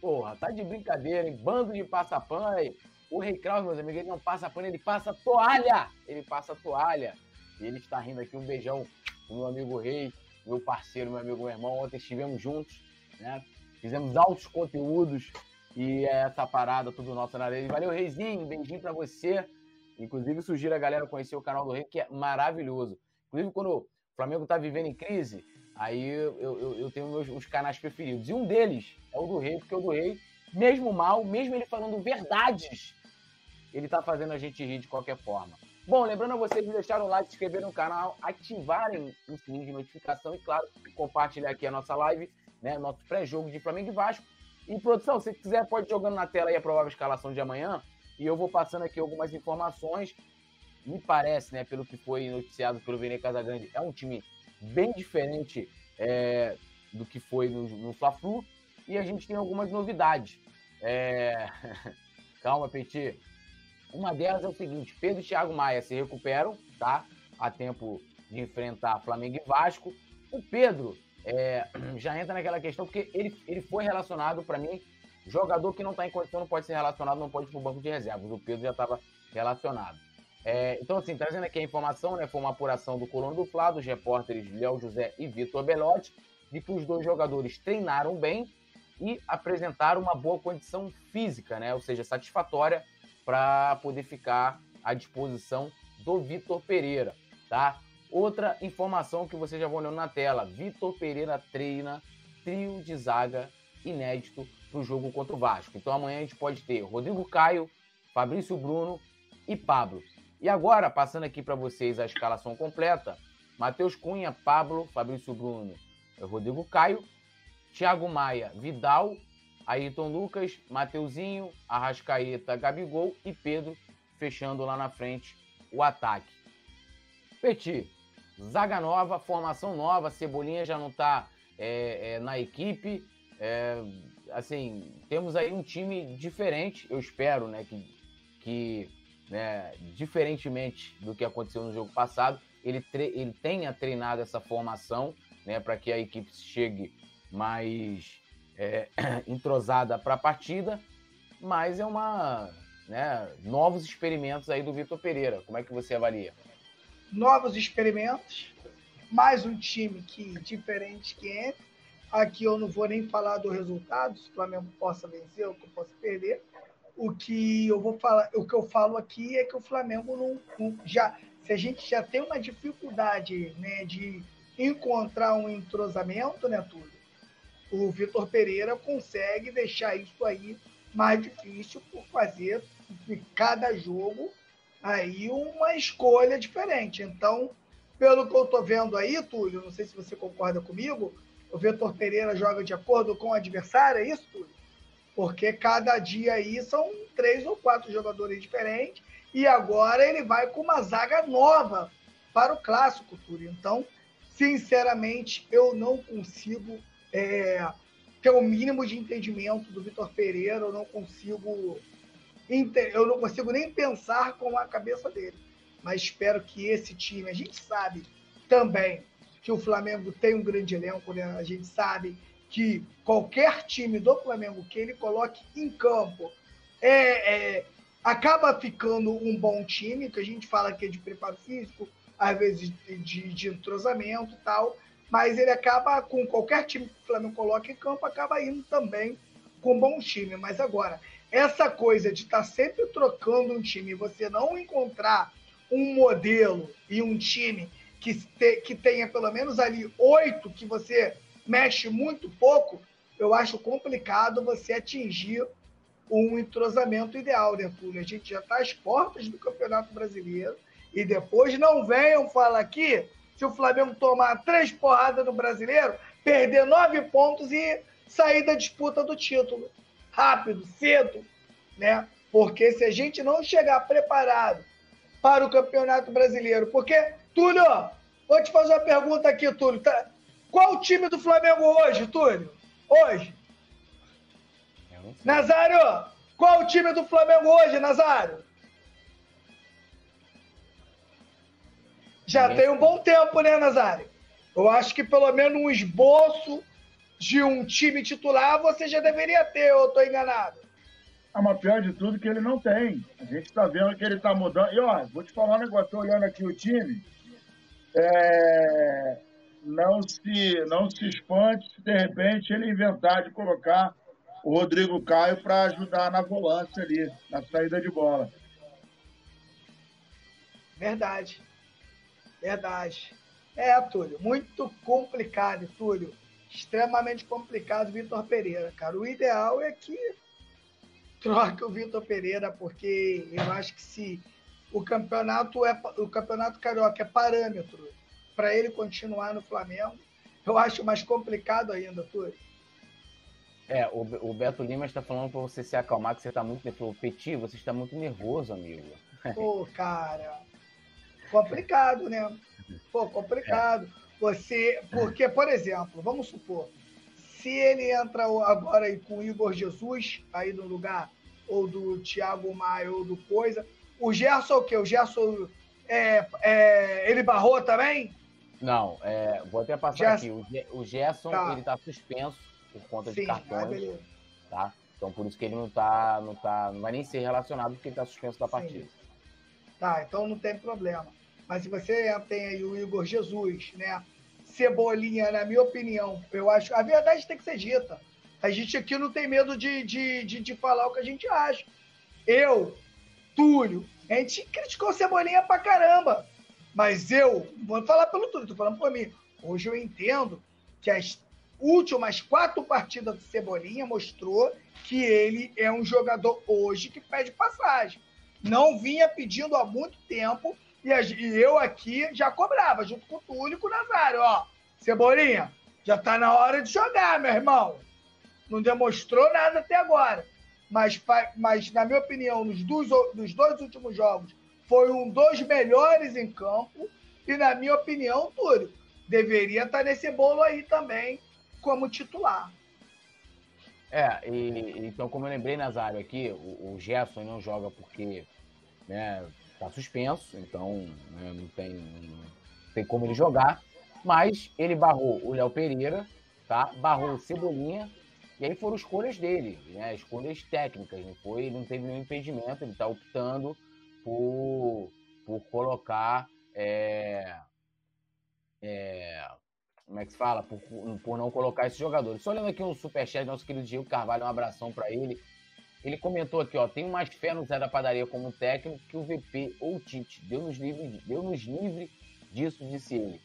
Porra, tá de brincadeira, hein? Bando de passapano aí. O Rei Kraus, meus amigos, ele não passa pano, ele passa toalha. Ele passa toalha. E ele está rindo aqui. Um beijão pro meu amigo Rei, meu parceiro, meu amigo, meu irmão. Ontem estivemos juntos, né? Fizemos altos conteúdos e é essa parada, tudo nosso na areia. Valeu, Reizinho, beijinho pra você. Inclusive, sugiro a galera conhecer o canal do Rei, que é maravilhoso. Inclusive, quando o Flamengo tá vivendo em crise, aí eu, eu, eu tenho meus os canais preferidos. E um deles é o do Rei, porque o do Rei, mesmo mal, mesmo ele falando verdades, ele tá fazendo a gente rir de qualquer forma. Bom, lembrando a vocês de deixar o like, se inscrever no canal, ativarem o sininho de notificação e, claro, compartilhar aqui a nossa live né? Nosso pré-jogo de Flamengo e Vasco. E, produção, se quiser, pode jogando na tela aí a provável escalação de amanhã. E eu vou passando aqui algumas informações. Me parece, né, pelo que foi noticiado pelo Vene Casagrande, é um time bem diferente é, do que foi no, no Fla-Flu. E a gente tem algumas novidades. É... Calma, Petit. Uma delas é o seguinte: Pedro e Thiago Maia se recuperam, tá? A tempo de enfrentar Flamengo e Vasco. O Pedro é, já entra naquela questão, porque ele, ele foi relacionado, para mim, jogador que não está em condição não pode ser relacionado, não pode ir para o banco de reservas. O Pedro já estava relacionado. É, então, assim, trazendo aqui a informação, né, foi uma apuração do Colono do Flá, dos repórteres Léo José e Vitor Belotti, de que os dois jogadores treinaram bem e apresentaram uma boa condição física, né, ou seja, satisfatória para poder ficar à disposição do Vitor Pereira, tá? Outra informação que você já vão olhando na tela: Vitor Pereira treina trio de zaga inédito para o jogo contra o Vasco. Então amanhã a gente pode ter Rodrigo Caio, Fabrício Bruno e Pablo. E agora, passando aqui para vocês a escalação completa: Matheus Cunha, Pablo, Fabrício Bruno, Rodrigo Caio, Thiago Maia, Vidal, Ayrton Lucas, Mateuzinho, Arrascaeta, Gabigol e Pedro, fechando lá na frente o ataque. Petit, zaga nova, formação nova, Cebolinha já não está é, é, na equipe. É, assim, temos aí um time diferente, eu espero, né, que, que né, diferentemente do que aconteceu no jogo passado, ele, ele tenha treinado essa formação, né, para que a equipe chegue mais é, entrosada para a partida, mas é uma né, novos experimentos aí do Vitor Pereira. Como é que você avalia? Novos experimentos, mais um time que diferente que entra. Aqui eu não vou nem falar do resultado, se o Flamengo possa vencer ou que eu possa perder. O que eu vou falar, o que eu falo aqui é que o Flamengo não, não já, se a gente já tem uma dificuldade, né, de encontrar um entrosamento, né, tudo. O Vitor Pereira consegue deixar isso aí mais difícil por fazer de cada jogo aí uma escolha diferente. Então, pelo que eu estou vendo aí, Túlio, não sei se você concorda comigo, o Vitor Pereira joga de acordo com o adversário, é isso, Túlio? Porque cada dia aí são três ou quatro jogadores diferentes e agora ele vai com uma zaga nova para o clássico, Túlio. Então, sinceramente, eu não consigo é, ter o mínimo de entendimento do Vitor Pereira, eu não consigo eu não consigo nem pensar com a cabeça dele. Mas espero que esse time, a gente sabe também que o Flamengo tem um grande elenco, né? a gente sabe que qualquer time do Flamengo que ele coloque em campo é, é, acaba ficando um bom time, que a gente fala que é de preparo físico, às vezes de, de entrosamento e tal, mas ele acaba, com qualquer time que o Flamengo coloque em campo, acaba indo também com um bom time. Mas agora, essa coisa de estar tá sempre trocando um time, você não encontrar um modelo e um time que, te, que tenha pelo menos ali oito que você mexe muito pouco, eu acho complicado você atingir um entrosamento ideal, né, Túlio? A gente já está às portas do Campeonato Brasileiro e depois não venham falar aqui se o Flamengo tomar três porradas no Brasileiro, perder nove pontos e sair da disputa do título rápido, cedo, né? Porque se a gente não chegar preparado para o Campeonato Brasileiro, porque, Túlio, vou te fazer uma pergunta aqui, Túlio. Tá? Qual o time do Flamengo hoje, Túlio? Hoje? Nazário, qual o time do Flamengo hoje, Nazário? Já tem um bom tempo, né, Nazário? Eu acho que pelo menos um esboço de um time titular você já deveria ter, ou estou enganado? Ah, mas pior de tudo que ele não tem. A gente está vendo que ele está mudando. E, ó, vou te falar um negócio, estou olhando aqui o time. É... Não, se, não se espante se de repente ele inventar de colocar o Rodrigo Caio para ajudar na volância ali, na saída de bola. Verdade. Verdade. É, Túlio, muito complicado, Túlio extremamente complicado Vitor Pereira, cara. O ideal é que troque o Vitor Pereira, porque eu acho que se o campeonato é o campeonato carioca é parâmetro para ele continuar no Flamengo, eu acho mais complicado ainda, Túlio. É, o, o Beto Lima está falando para você se acalmar, que você está muito nervoso. Petit, você está muito nervoso, amigo. Pô, cara, complicado, né? Pô, complicado. É. Você, porque, por exemplo, vamos supor, se ele entra agora aí com o Igor Jesus, aí no lugar, ou do Thiago Maia, ou do Coisa, o Gerson o quê? O Gerson, é, é, ele barrou também? Não, é, vou até passar Gerson. aqui. O, Gerson, tá. ele tá suspenso por conta Sim, de cartões, tá? Então, por isso que ele não tá, não tá, não vai nem ser relacionado, porque ele tá suspenso da partida. Sim. Tá, então não tem problema. Mas se você tem aí o Igor Jesus, né? Cebolinha, na minha opinião, eu acho. A verdade tem que ser dita. A gente aqui não tem medo de, de, de, de falar o que a gente acha. Eu, Túlio, a gente criticou Cebolinha pra caramba. Mas eu, vou falar pelo Túlio, tô falando por mim. Hoje eu entendo que as últimas quatro partidas do Cebolinha mostrou que ele é um jogador hoje que pede passagem. Não vinha pedindo há muito tempo e, e eu aqui já cobrava, junto com o Túlio e com o Nazário, ó. Cebolinha, já tá na hora de jogar, meu irmão. Não demonstrou nada até agora. Mas, mas na minha opinião, nos dois, nos dois últimos jogos, foi um dos melhores em campo. E, na minha opinião, Túlio, deveria estar tá nesse bolo aí também como titular. É, e, então, como eu lembrei, Nazário, aqui, o, o Gerson não joga porque né, está suspenso, então né, não, tem, não tem como ele jogar. Mas ele barrou o Léo Pereira, tá? barrou o Cebolinha E aí foram escolhas dele, né? Escolhas técnicas, não foi? Não teve nenhum impedimento, ele está optando por, por colocar. É, é, como é que se fala? Por, por não colocar esses jogadores. Só olhando aqui um superchat, nosso querido Diego Carvalho, um abração para ele. Ele comentou aqui, ó, tenho mais fé no Zé da Padaria como técnico que o VP ou o Tite. Deu-nos livre, deu -nos livre disso, disse ele.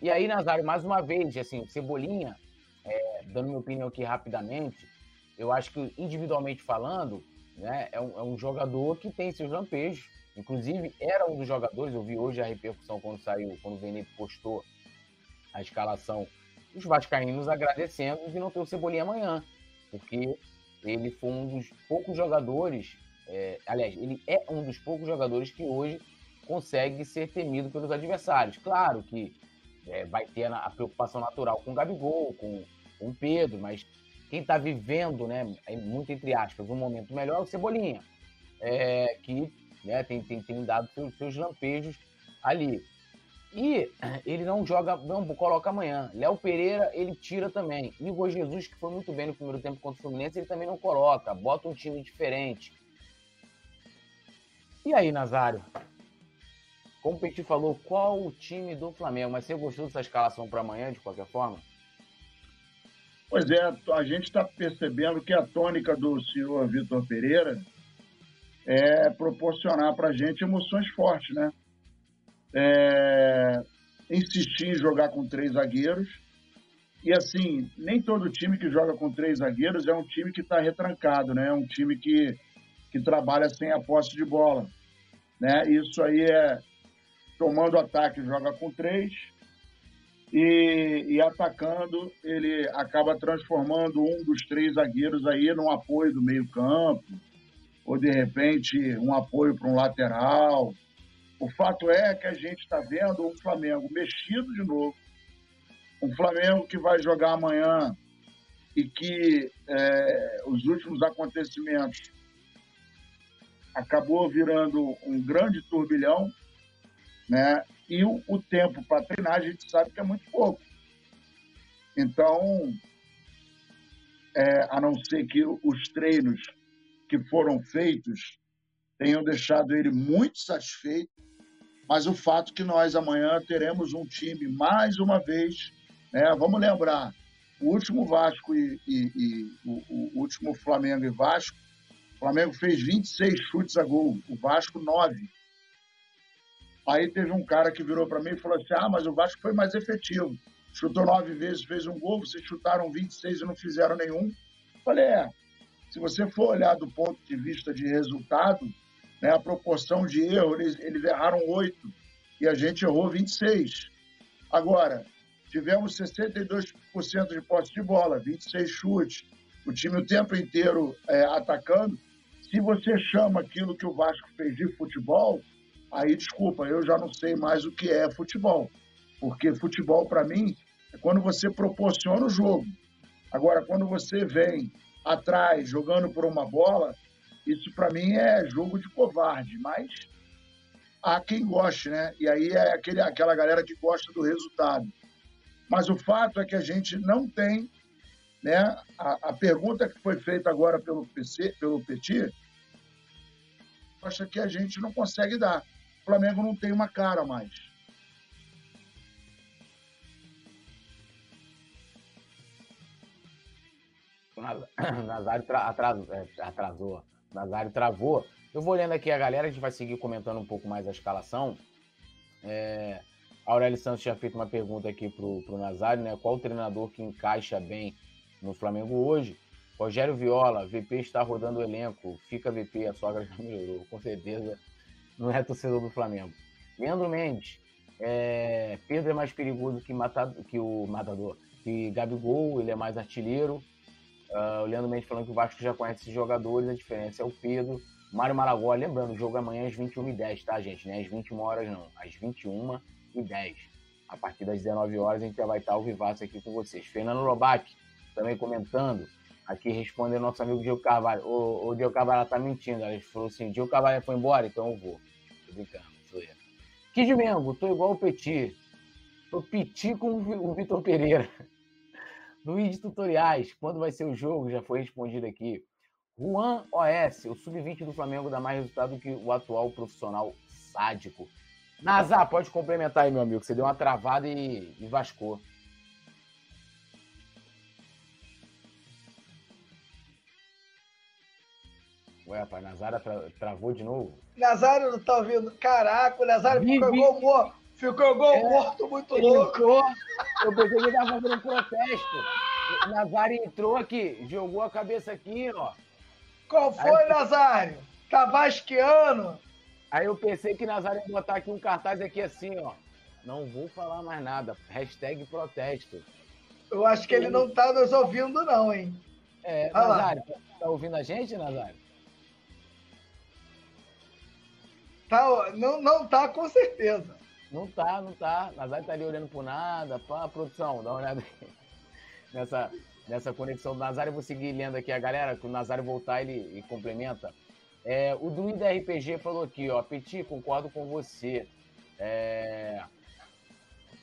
E aí, Nazário, mais uma vez, assim, Cebolinha, é, dando minha opinião aqui rapidamente, eu acho que individualmente falando, né, é um, é um jogador que tem seus lampejos. Inclusive, era um dos jogadores, eu vi hoje a repercussão quando saiu, quando o Vene postou a escalação, os vascaínos agradecendo de não ter o Cebolinha amanhã, porque ele foi um dos poucos jogadores, é, aliás, ele é um dos poucos jogadores que hoje consegue ser temido pelos adversários. Claro que é, vai ter a, preocupação natural com o Gabigol, com, com o Pedro, mas quem está vivendo, né, é muito entre aspas, um momento melhor é o Cebolinha, é, que né, tem, tem, tem dado seus, seus lampejos ali. E ele não joga, não coloca amanhã. Léo Pereira, ele tira também. Igor Jesus, que foi muito bem no primeiro tempo contra o Fluminense, ele também não coloca. Bota um time diferente. E aí, Nazário? Como o Petit falou, qual o time do Flamengo? Mas você gostou dessa escalação para amanhã, de qualquer forma? Pois é, a gente está percebendo que a tônica do senhor Vitor Pereira é proporcionar para a gente emoções fortes, né? É, insistir em jogar com três zagueiros. E assim, nem todo time que joga com três zagueiros é um time que está retrancado, né? É um time que, que trabalha sem a posse de bola. Né? Isso aí é tomando ataque, joga com três. E, e atacando, ele acaba transformando um dos três zagueiros aí num apoio do meio-campo, ou de repente um apoio para um lateral, o fato é que a gente está vendo um Flamengo mexido de novo, um Flamengo que vai jogar amanhã e que é, os últimos acontecimentos acabou virando um grande turbilhão, né? E o, o tempo para treinar a gente sabe que é muito pouco. Então, é, a não ser que os treinos que foram feitos tenham deixado ele muito satisfeito, mas o fato que nós amanhã teremos um time mais uma vez, né? Vamos lembrar, o último Vasco e, e, e o, o, último Flamengo e Vasco, o Flamengo fez 26 chutes a gol, o Vasco 9. Aí teve um cara que virou para mim e falou assim: "Ah, mas o Vasco foi mais efetivo. Chutou nove vezes, fez um gol, vocês chutaram 26 e não fizeram nenhum". Falei: "É, se você for olhar do ponto de vista de resultado, né, a proporção de erro, eles, eles erraram 8 e a gente errou 26. Agora, tivemos 62% de posse de bola, 26 chutes, o time o tempo inteiro é, atacando. Se você chama aquilo que o Vasco fez de futebol, aí desculpa, eu já não sei mais o que é futebol. Porque futebol, para mim, é quando você proporciona o jogo. Agora, quando você vem atrás jogando por uma bola, isso para mim é jogo de covarde, mas há quem goste, né? E aí é aquele, aquela galera que gosta do resultado. Mas o fato é que a gente não tem, né? A, a pergunta que foi feita agora pelo PC, pelo Petit, acha que a gente não consegue dar. O Flamengo não tem uma cara mais. Nazário é, atrasou. Nazário travou. Eu vou olhando aqui a galera, a gente vai seguir comentando um pouco mais a escalação. É, a Aurélio Santos tinha feito uma pergunta aqui pro, pro Nazário, né? Qual o treinador que encaixa bem no Flamengo hoje? Rogério Viola, VP está rodando o elenco. Fica VP, a sogra já melhorou, com certeza. Não é torcedor do Flamengo. Leandro Mendes, é, Pedro é mais perigoso que, matado, que o Matador. Que Gabigol, ele é mais artilheiro. Uh, o Leandro Mendes falando que o Vasco já conhece esses jogadores, a diferença é o Pedro. Mário Malagó, lembrando, o jogo é amanhã às 21h10, tá, gente? Não é às 21 horas, não. Às 21h10. A partir das 19 horas a gente já vai estar ao vivaço aqui com vocês. Fernando Lobac, também comentando, aqui respondendo nosso amigo Diego Carvalho. O, o Diego Carvalho tá mentindo. Ele falou assim: Diego Carvalho foi embora, então eu vou. Tô brincando, sou eu. Kid Mengo, tô igual o Petit. Tô Petit com o Vitor Pereira. Luiz Tutoriais, quando vai ser o jogo? Já foi respondido aqui. Juan OS, o sub-20 do Flamengo dá mais resultado que o atual profissional sádico. Nazar, pode complementar aí, meu amigo. Você deu uma travada e, e vascou. Ué, rapaz, Nazário tra travou de novo? Nazário não tá ouvindo. Caraca, o ficou igual morto. Ficou igual é, morto, muito louco. Entrou, eu pensei que ele tava fazendo um protesto. Nazário entrou aqui, jogou a cabeça aqui, ó. Qual foi, Aí, Nazário? Tá vasqueando? Aí eu pensei que Nazário ia botar aqui um cartaz aqui assim, ó. Não vou falar mais nada. Hashtag protesto. Eu acho que ele não tá nos ouvindo, não, hein? É, Olha Nazário, lá. tá ouvindo a gente, Nazário? Tá, não, não tá, com certeza. Não tá, não tá. Nazário tá ali olhando por nada. Pá, produção, dá uma olhada aqui. nessa, nessa conexão do Nazário. Eu vou seguir lendo aqui a galera, que o Nazário voltar, ele, complementa. É, o Druida RPG falou aqui, ó. Petit, concordo com você. É...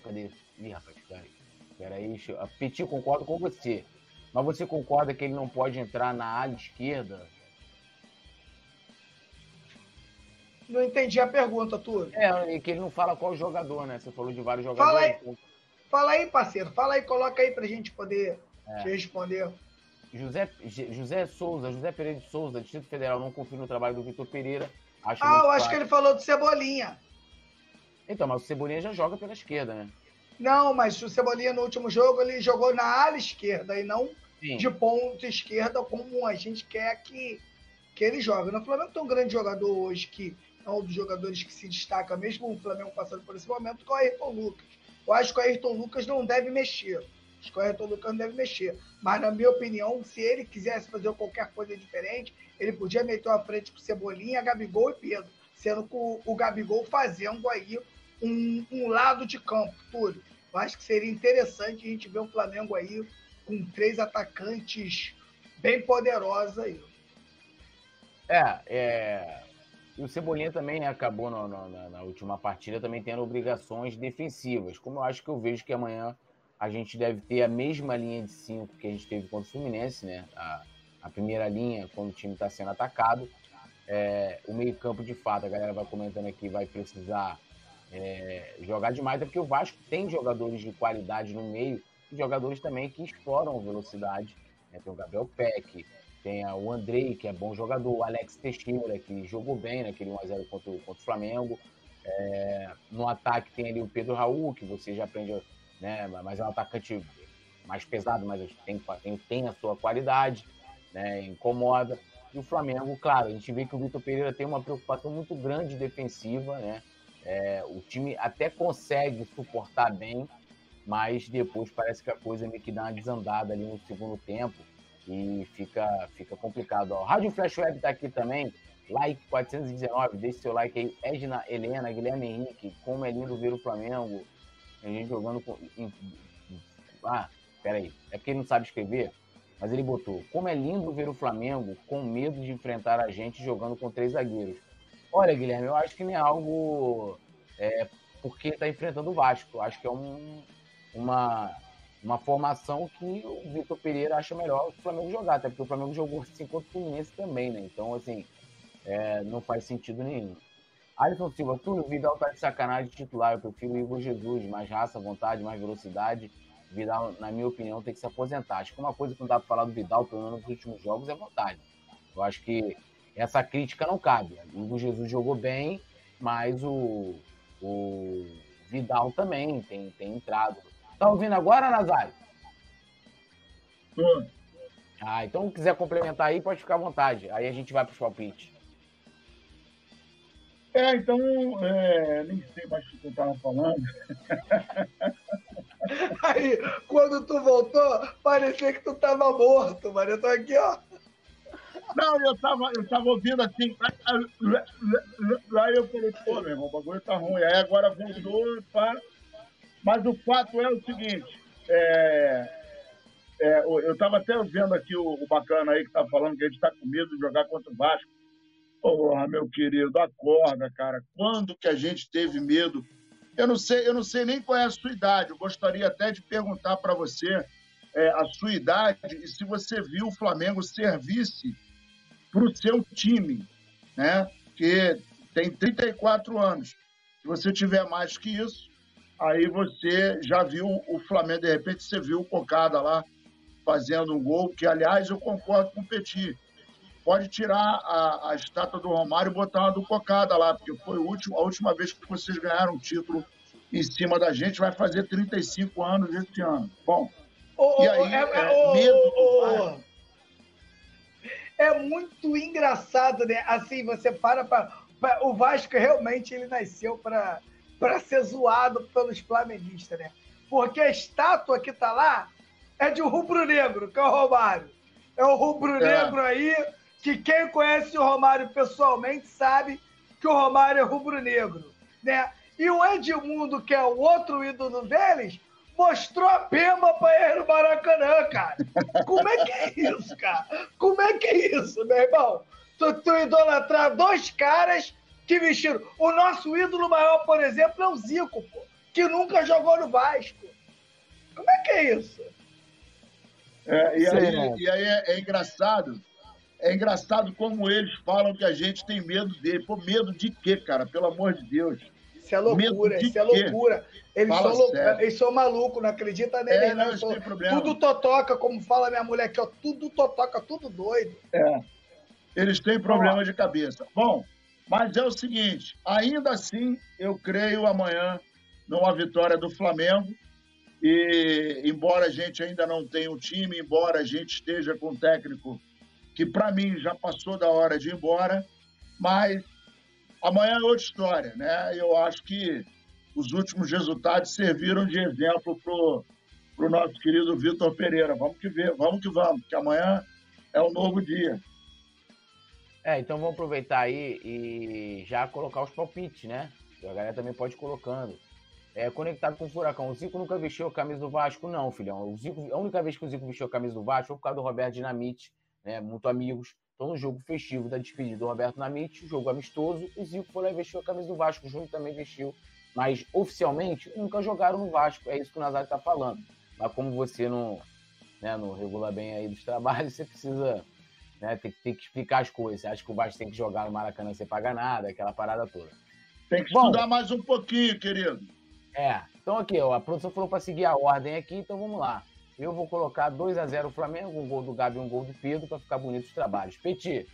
Cadê? Ih, rapaz, peraí. Peraí, Petit, concordo com você. Mas você concorda que ele não pode entrar na ala esquerda? Não entendi a pergunta, Túlio. É, que ele não fala qual jogador, né? Você falou de vários jogadores. Fala aí, então... fala aí parceiro. Fala aí, coloca aí pra gente poder é. te responder. José, José Souza, José Pereira de Souza, Distrito Federal, não confio no trabalho do Vitor Pereira. Acho ah, eu acho que ele falou do Cebolinha. Então, mas o Cebolinha já joga pela esquerda, né? Não, mas o Cebolinha no último jogo ele jogou na ala esquerda e não Sim. de ponta esquerda como a gente quer que, que ele jogue. No Flamengo tem um grande jogador hoje que um dos jogadores que se destaca, mesmo o Flamengo passando por esse momento, que é o Ayrton Lucas. Eu acho que o Ayrton Lucas não deve mexer. Acho que o Ayrton Lucas não deve mexer. Mas, na minha opinião, se ele quisesse fazer qualquer coisa diferente, ele podia meter uma frente com Cebolinha, Gabigol e Pedro. Sendo com o Gabigol fazendo aí um, um lado de campo, tudo. Eu acho que seria interessante a gente ver o Flamengo aí com três atacantes bem poderosos aí. É, é, e o Cebolinha também né, acabou no, na, na, última partida também tendo obrigações defensivas. Como eu acho que eu vejo que amanhã a gente deve ter a mesma linha de cinco que a gente teve contra o Fluminense, né? A, a primeira linha, quando o time está sendo atacado. É, o meio-campo, de fato, a galera vai comentando aqui, vai precisar é, jogar demais, é porque o Vasco tem jogadores de qualidade no meio e jogadores também que exploram velocidade. Né? Tem o Gabriel Peck, tem o Andrei, que é bom jogador, o Alex Teixeira, que jogou bem naquele 1x0 contra, contra, o Flamengo. É, no ataque tem ali o Pedro Raul, que você já aprende, né? Mas é um atacante mais pesado, mas tem, tem, tem a sua qualidade, né? Incomoda. E o Flamengo, claro, a gente vê que o Vitor Pereira tem uma preocupação muito grande defensiva, né? É, o time até consegue suportar bem, mas depois parece que a coisa meio que dá uma desandada ali no segundo tempo e fica, fica complicado. Ó. Rádio Flash Web tá aqui também, like 419, deixe seu like aí. Edna Helena, Guilherme Henrique, como é lindo ver o Flamengo. A gente jogando com. Ah, peraí, é porque ele não sabe escrever, mas ele botou: como é lindo ver o Flamengo com medo de enfrentar a gente jogando com três zagueiros. Olha, Guilherme, eu acho que não é algo é, porque está enfrentando o Vasco. Eu acho que é um, uma uma formação que o Vitor Pereira acha melhor o Flamengo jogar, até porque o Flamengo jogou assim contra o Fluminense também, né? Então, assim, é, não faz sentido nenhum. Alisson Silva, Túlio, Vidal tá de sacanagem titular, eu prefiro o Igor Jesus, mais raça, vontade, mais velocidade. Vidal, na minha opinião, tem que se aposentar. Acho que uma coisa que não dá para falar do Vidal, pelo menos nos últimos jogos, é vontade. Eu acho que essa crítica não cabe. O Igor Jesus jogou bem, mas o, o Vidal também tem, tem entrado Tá ouvindo agora, Nazário? Sim. Ah, então se quiser complementar aí, pode ficar à vontade. Aí a gente vai para os palpites. É, então, é, nem sei mais o que eu estava falando. Aí, quando tu voltou, parecia que tu estava morto, mano. Eu tô aqui, ó. Não, eu tava, eu tava ouvindo assim. Aí eu falei, pô, meu irmão, o bagulho tá ruim. Aí agora voltou, pá. Mas o fato é o seguinte, é, é, eu estava até vendo aqui o, o, bacana aí que está falando que a gente está com medo de jogar contra o Vasco. Porra, meu querido, acorda, cara. Quando que a gente teve medo? Eu não sei, eu não sei nem qual é a sua idade. Eu gostaria até de perguntar para você é, a sua idade e se você viu o Flamengo servisse para o seu time, né? Que tem 34 anos. Se você tiver mais que isso, aí você já viu o Flamengo, de repente você viu o Cocada lá fazendo um gol, que aliás eu concordo com o Petit. Pode tirar a, a estátua do Romário e botar uma do Cocada lá, porque foi o último, a última vez que vocês ganharam um título em cima da gente, vai fazer 35 anos esse ano. Bom, oh, e aí, é, é, medo oh, é muito engraçado, né? Assim, você para para. O Vasco realmente ele nasceu para para ser zoado pelos flamenguistas, né? Porque a estátua que tá lá é de um rubro-negro, que é o Romário. É o rubro-negro é. aí, que quem conhece o Romário pessoalmente sabe que o Romário é rubro-negro, né? E o Edmundo, que é o outro ídolo deles, mostrou a pemba pra ele no Maracanã, cara. Como é que é isso, cara? Como é que é isso, meu irmão? Tu, tu idolatrar dois caras que vestiram. O nosso ídolo maior, por exemplo, é o Zico, pô, que nunca jogou no Vasco. Como é que é isso? É, e, aí, e aí é, é, engraçado. É engraçado como eles falam que a gente tem medo dele. Pô, medo de quê, cara? Pelo amor de Deus. Isso é loucura, isso é loucura. Eles são, lou... eles são malucos, não acredita nele, é, não. não tudo totoca, como fala minha mulher aqui, ó, tudo totoca, tudo doido. É. Eles têm problema de cabeça. Bom, mas é o seguinte, ainda assim, eu creio amanhã numa vitória do Flamengo. E embora a gente ainda não tenha um time, embora a gente esteja com um técnico que para mim já passou da hora de ir embora, mas amanhã é outra história, né? Eu acho que os últimos resultados serviram de exemplo para o nosso querido Vitor Pereira. Vamos que ver, vamos que vamos, que amanhã é um novo dia. É, então vamos aproveitar aí e já colocar os palpites, né? A galera também pode ir colocando. É, conectado com o Furacão. O Zico nunca vestiu a camisa do Vasco, não, filhão. O Zico, a única vez que o Zico vestiu a camisa do Vasco foi por causa do Roberto Dinamite, né? Muito amigos. Então, no jogo festivo da despedida do Roberto Dinamite, jogo amistoso, o Zico foi lá e vestiu a camisa do Vasco. O Júnior também vestiu mas oficialmente nunca jogaram no Vasco. É isso que o Nazário está falando. Mas como você não, né, não regula bem aí dos trabalhos, você precisa né, ter, ter que explicar as coisas. Você acha que o Vasco tem que jogar no Maracanã sem pagar nada, aquela parada toda. Tem que Bom, estudar mais um pouquinho, querido. É. Então aqui, ó, a produção falou para seguir a ordem aqui, então vamos lá. Eu vou colocar 2 a 0 o Flamengo, um gol do Gabi e um gol do Pedro para ficar bonito os trabalhos. Petit,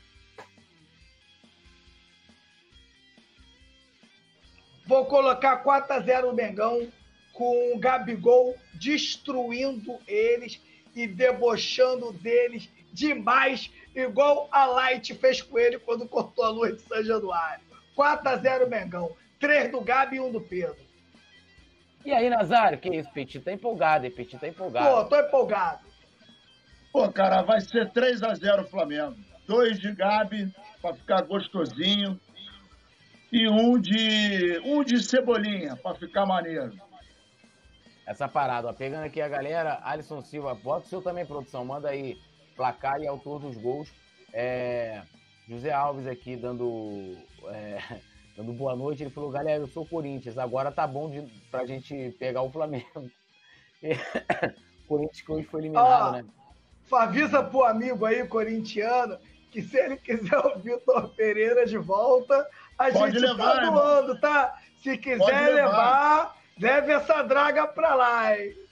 Vou colocar 4x0 o Mengão, com o Gabigol destruindo eles e debochando deles demais, igual a Light fez com ele quando cortou a luz de São Januário. 4x0 Mengão. 3 do Gabi e 1 do Pedro. E aí, Nazário, que isso? Petit tá empolgado, hein? Petit tá empolgado. Pô, tô empolgado. Pô, cara, vai ser 3x0 Flamengo. 2 de Gabi, pra ficar gostosinho e um de um de cebolinha para ficar maneiro. Essa parada, ó, pegando aqui a galera, Alisson Silva, bota o seu também, produção, manda aí placar e autor dos gols. É, José Alves aqui dando, é, dando boa noite, ele falou, galera, eu sou Corinthians, agora tá bom de, pra gente pegar o Flamengo. Corinthians que hoje foi eliminado, né? Avisa pro amigo aí, corintiano, que se ele quiser o Vitor Pereira de volta, a Pode gente levar, tá doando, tá? Se quiser levar. levar, leve essa draga pra lá, hein?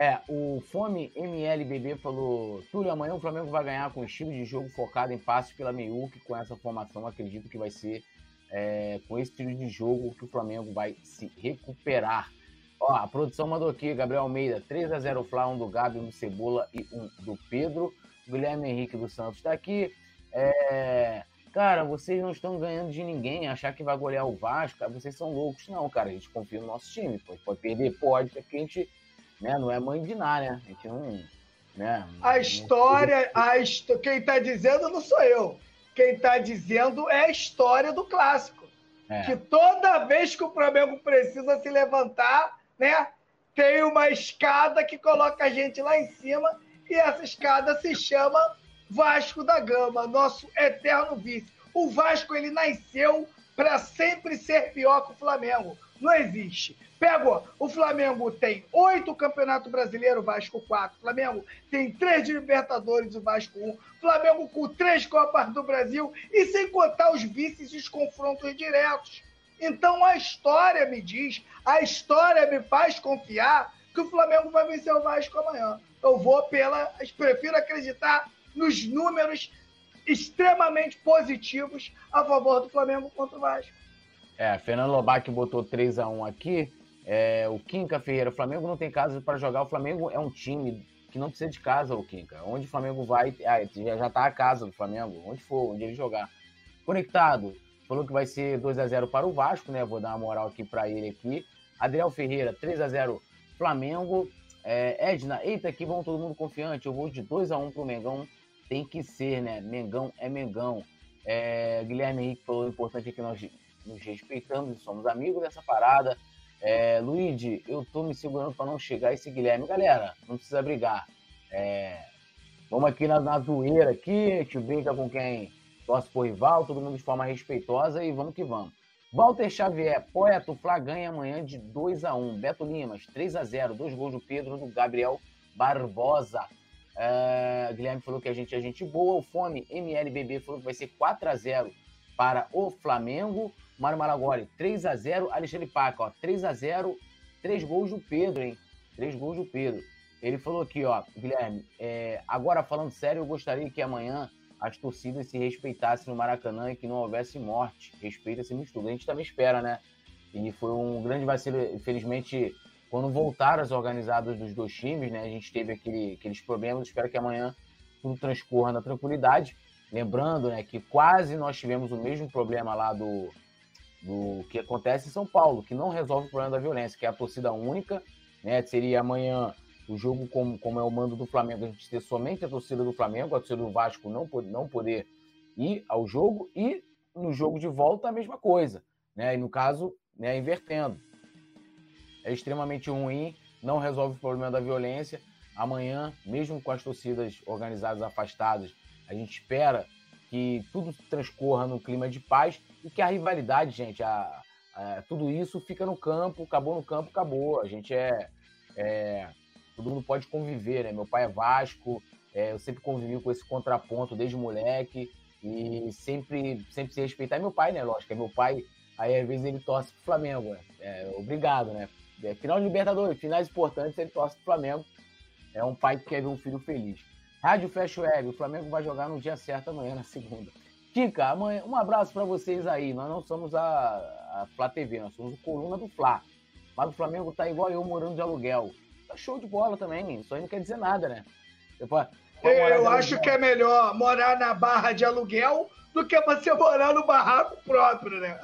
É, o Fome MLBB falou: Túlio, amanhã o Flamengo vai ganhar com estilo de jogo focado em passes pela Meiuque. Com essa formação, acredito que vai ser é, com esse estilo de jogo que o Flamengo vai se recuperar. Ó, a produção mandou aqui: Gabriel Almeida, 3 a 0 Flá, um do Gabi, um do Cebola e um do Pedro. Guilherme Henrique dos Santos está aqui. É, Cara, vocês não estão ganhando de ninguém. Achar que vai golear o Vasco, vocês são loucos. Não, cara, a gente confia no nosso time. Pode, pode perder? Pode, porque a gente né, não é mãe de nada, né? A gente não. Né, a história, a hist... quem está dizendo não sou eu. Quem está dizendo é a história do clássico. É. Que toda vez que o Flamengo precisa se levantar, né? Tem uma escada que coloca a gente lá em cima e essa escada se chama Vasco da Gama, nosso eterno vice. O Vasco ele nasceu para sempre ser pior que o Flamengo. Não existe. Pegou. O Flamengo tem oito Campeonato Brasileiro, Vasco quatro. Flamengo tem três de Libertadores, o Vasco um. Flamengo com três Copas do Brasil e sem contar os vices e os confrontos diretos. Então a história me diz, a história me faz confiar que o Flamengo vai vencer o Vasco amanhã. Eu vou pela. Prefiro acreditar nos números extremamente positivos a favor do Flamengo contra o Vasco. É, Fernando Lobac botou 3 a 1 aqui. É, o Quinca Ferreira, o Flamengo não tem casa para jogar. O Flamengo é um time que não precisa de casa, o Quinca. Onde o Flamengo vai, ah, já está a casa do Flamengo, onde for, onde ele jogar. Conectado, falou que vai ser 2 a 0 para o Vasco, né? Vou dar uma moral aqui para ele aqui. Adriel Ferreira, 3 a 0 Flamengo. É, Edna, eita, que bom todo mundo confiante. Eu vou de 2 a 1 pro Mengão. Tem que ser, né? Mengão é Mengão. É, Guilherme Henrique falou importante aqui nós nos respeitamos e somos amigos dessa parada. É, Luigi, eu tô me segurando para não chegar esse Guilherme. Galera, não precisa brigar. É, vamos aqui na, na zoeira aqui, a gente brinca com quem torce por rival, todo mundo de forma respeitosa e vamos que vamos. Walter Xavier, poeta, o Fla ganha amanhã de 2 a 1 Beto Limas, 3 a 0 dois gols do Pedro, do Gabriel Barbosa. É, Guilherme falou que a gente é gente boa. O Fome MLBB falou que vai ser 4 a 0 para o Flamengo. Mário Malagoli, 3 a 0 Alexandre Paca, ó, 3 a 0 três gols do Pedro, hein? Três gols do Pedro. Ele falou aqui, ó, Guilherme, é, agora falando sério, eu gostaria que amanhã as torcidas se respeitassem no Maracanã e que não houvesse morte. Respeito acima de tudo. A gente também espera, né? E foi um grande vacilo, infelizmente, quando voltaram as organizadas dos dois times, né? A gente teve aquele, aqueles problemas. Espero que amanhã tudo transcorra na tranquilidade. Lembrando, né, que quase nós tivemos o mesmo problema lá do, do que acontece em São Paulo, que não resolve o problema da violência, que é a torcida única, né? Seria amanhã o jogo, como, como é o mando do Flamengo, a gente ter somente a torcida do Flamengo, a torcida do Vasco não, não poder ir ao jogo, e no jogo de volta a mesma coisa, né? E no caso, né, invertendo. É extremamente ruim, não resolve o problema da violência. Amanhã, mesmo com as torcidas organizadas afastadas, a gente espera que tudo transcorra no clima de paz e que a rivalidade, gente, a, a, tudo isso fica no campo, acabou no campo, acabou. A gente é, é todo mundo pode conviver, né? Meu pai é Vasco, é, eu sempre convivi com esse contraponto desde moleque e sempre, sempre se respeitar. E meu pai, né? Lógico, é meu pai, aí às vezes ele torce pro Flamengo, né? É, obrigado, né? É, final de Libertadores, finais importantes, ele torce pro Flamengo. É um pai que quer ver um filho feliz. Rádio Flash Web, o Flamengo vai jogar no dia certo amanhã, na segunda. Kika, amanhã, um abraço para vocês aí. Nós não somos a, a Flá TV, nós somos o Coluna do Flá. Mas o Flamengo tá igual eu morando de aluguel tá show de bola também. Isso aí não quer dizer nada, né? Depois, eu acho que é melhor morar na barra de aluguel do que você morar no barraco próprio, né?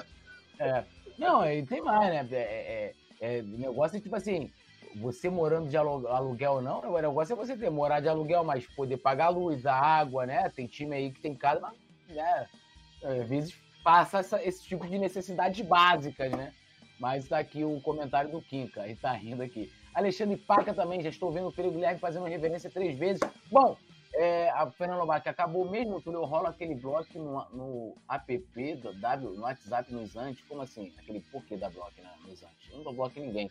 É. Não, e tem mais, né? É, é, é, negócio é tipo assim, você morando de aluguel não, o negócio é você ter morar de aluguel, mas poder pagar a luz, a água, né? Tem time aí que tem casa, mas né? às vezes passa essa, esse tipo de necessidades básicas, né? Mas tá aqui o comentário do Kinka, ele tá rindo aqui. Alexandre Paca também, já estou vendo o Felipe Guilherme fazendo reverência três vezes. Bom, é, a Fernanda Lobac acabou mesmo, Túlio, rola aquele bloco no, no app do W, no WhatsApp no Isante. Como assim? Aquele porquê da bloco né, no Isante? Eu não dou bloco em ninguém.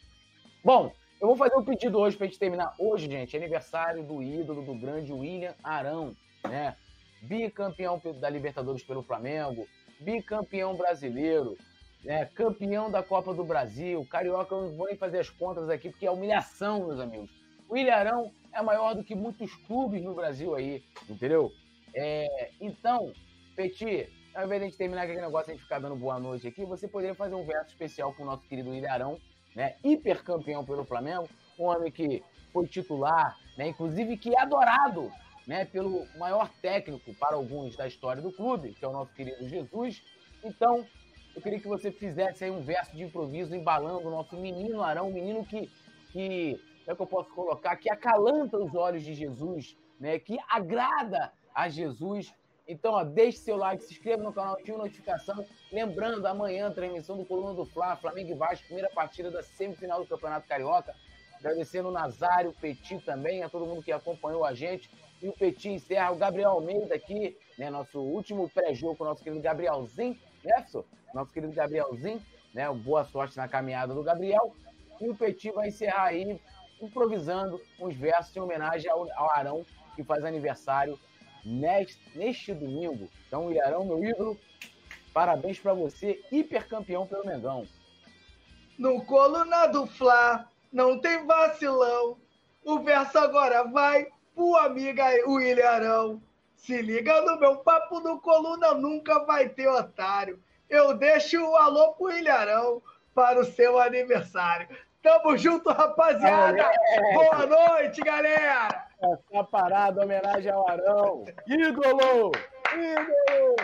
Bom, eu vou fazer um pedido hoje pra gente terminar. Hoje, gente, é aniversário do ídolo, do grande William Arão, né? Bicampeão da Libertadores pelo Flamengo, bicampeão brasileiro, né, campeão da Copa do Brasil, Carioca, eu não vou nem fazer as contas aqui, porque é humilhação, meus amigos. O Ilharão é maior do que muitos clubes no Brasil aí, entendeu? É, então, Petit, ao invés de a gente terminar aquele negócio, a gente ficar dando boa noite aqui, você poderia fazer um verso especial com o nosso querido Ilharão, né, hipercampeão pelo Flamengo, um homem que foi titular, né, inclusive que é adorado né, pelo maior técnico para alguns da história do clube, que é o nosso querido Jesus. Então, eu queria que você fizesse aí um verso de improviso embalando o nosso menino Arão, um menino que, que é que eu posso colocar, que acalanta os olhos de Jesus, né? que agrada a Jesus. Então, ó, deixe seu like, se inscreva no canal, ative notificação. Lembrando, amanhã, transmissão do Coluna do Fla, Flamengo e Vasco, primeira partida da semifinal do Campeonato Carioca. Agradecendo o Nazário, Petit também, a todo mundo que acompanhou a gente. E o Petit encerra o Gabriel Almeida aqui, né? Nosso último pré-jogo nosso querido Gabrielzinho, né, Nosso querido Gabrielzinho. né? Boa sorte na caminhada do Gabriel. E o Petit vai encerrar aí improvisando uns versos em homenagem ao, ao Arão, que faz aniversário neste, neste domingo. Então, Ilharão, meu ídolo, parabéns para você, hipercampeão pelo Mengão. No coluna do Fla, não tem vacilão. O verso agora vai pro amiga o Ilharão. Se liga no meu papo no coluna, nunca vai ter otário. Eu deixo o alô pro Ilharão para o seu aniversário. Tamo junto, rapaziada. É. Boa noite, galera. Essa parada, homenagem ao Arão. Ídolo! Ídolo!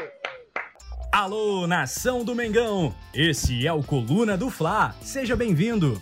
Alô, nação do Mengão! Esse é o Coluna do Fla. Seja bem-vindo.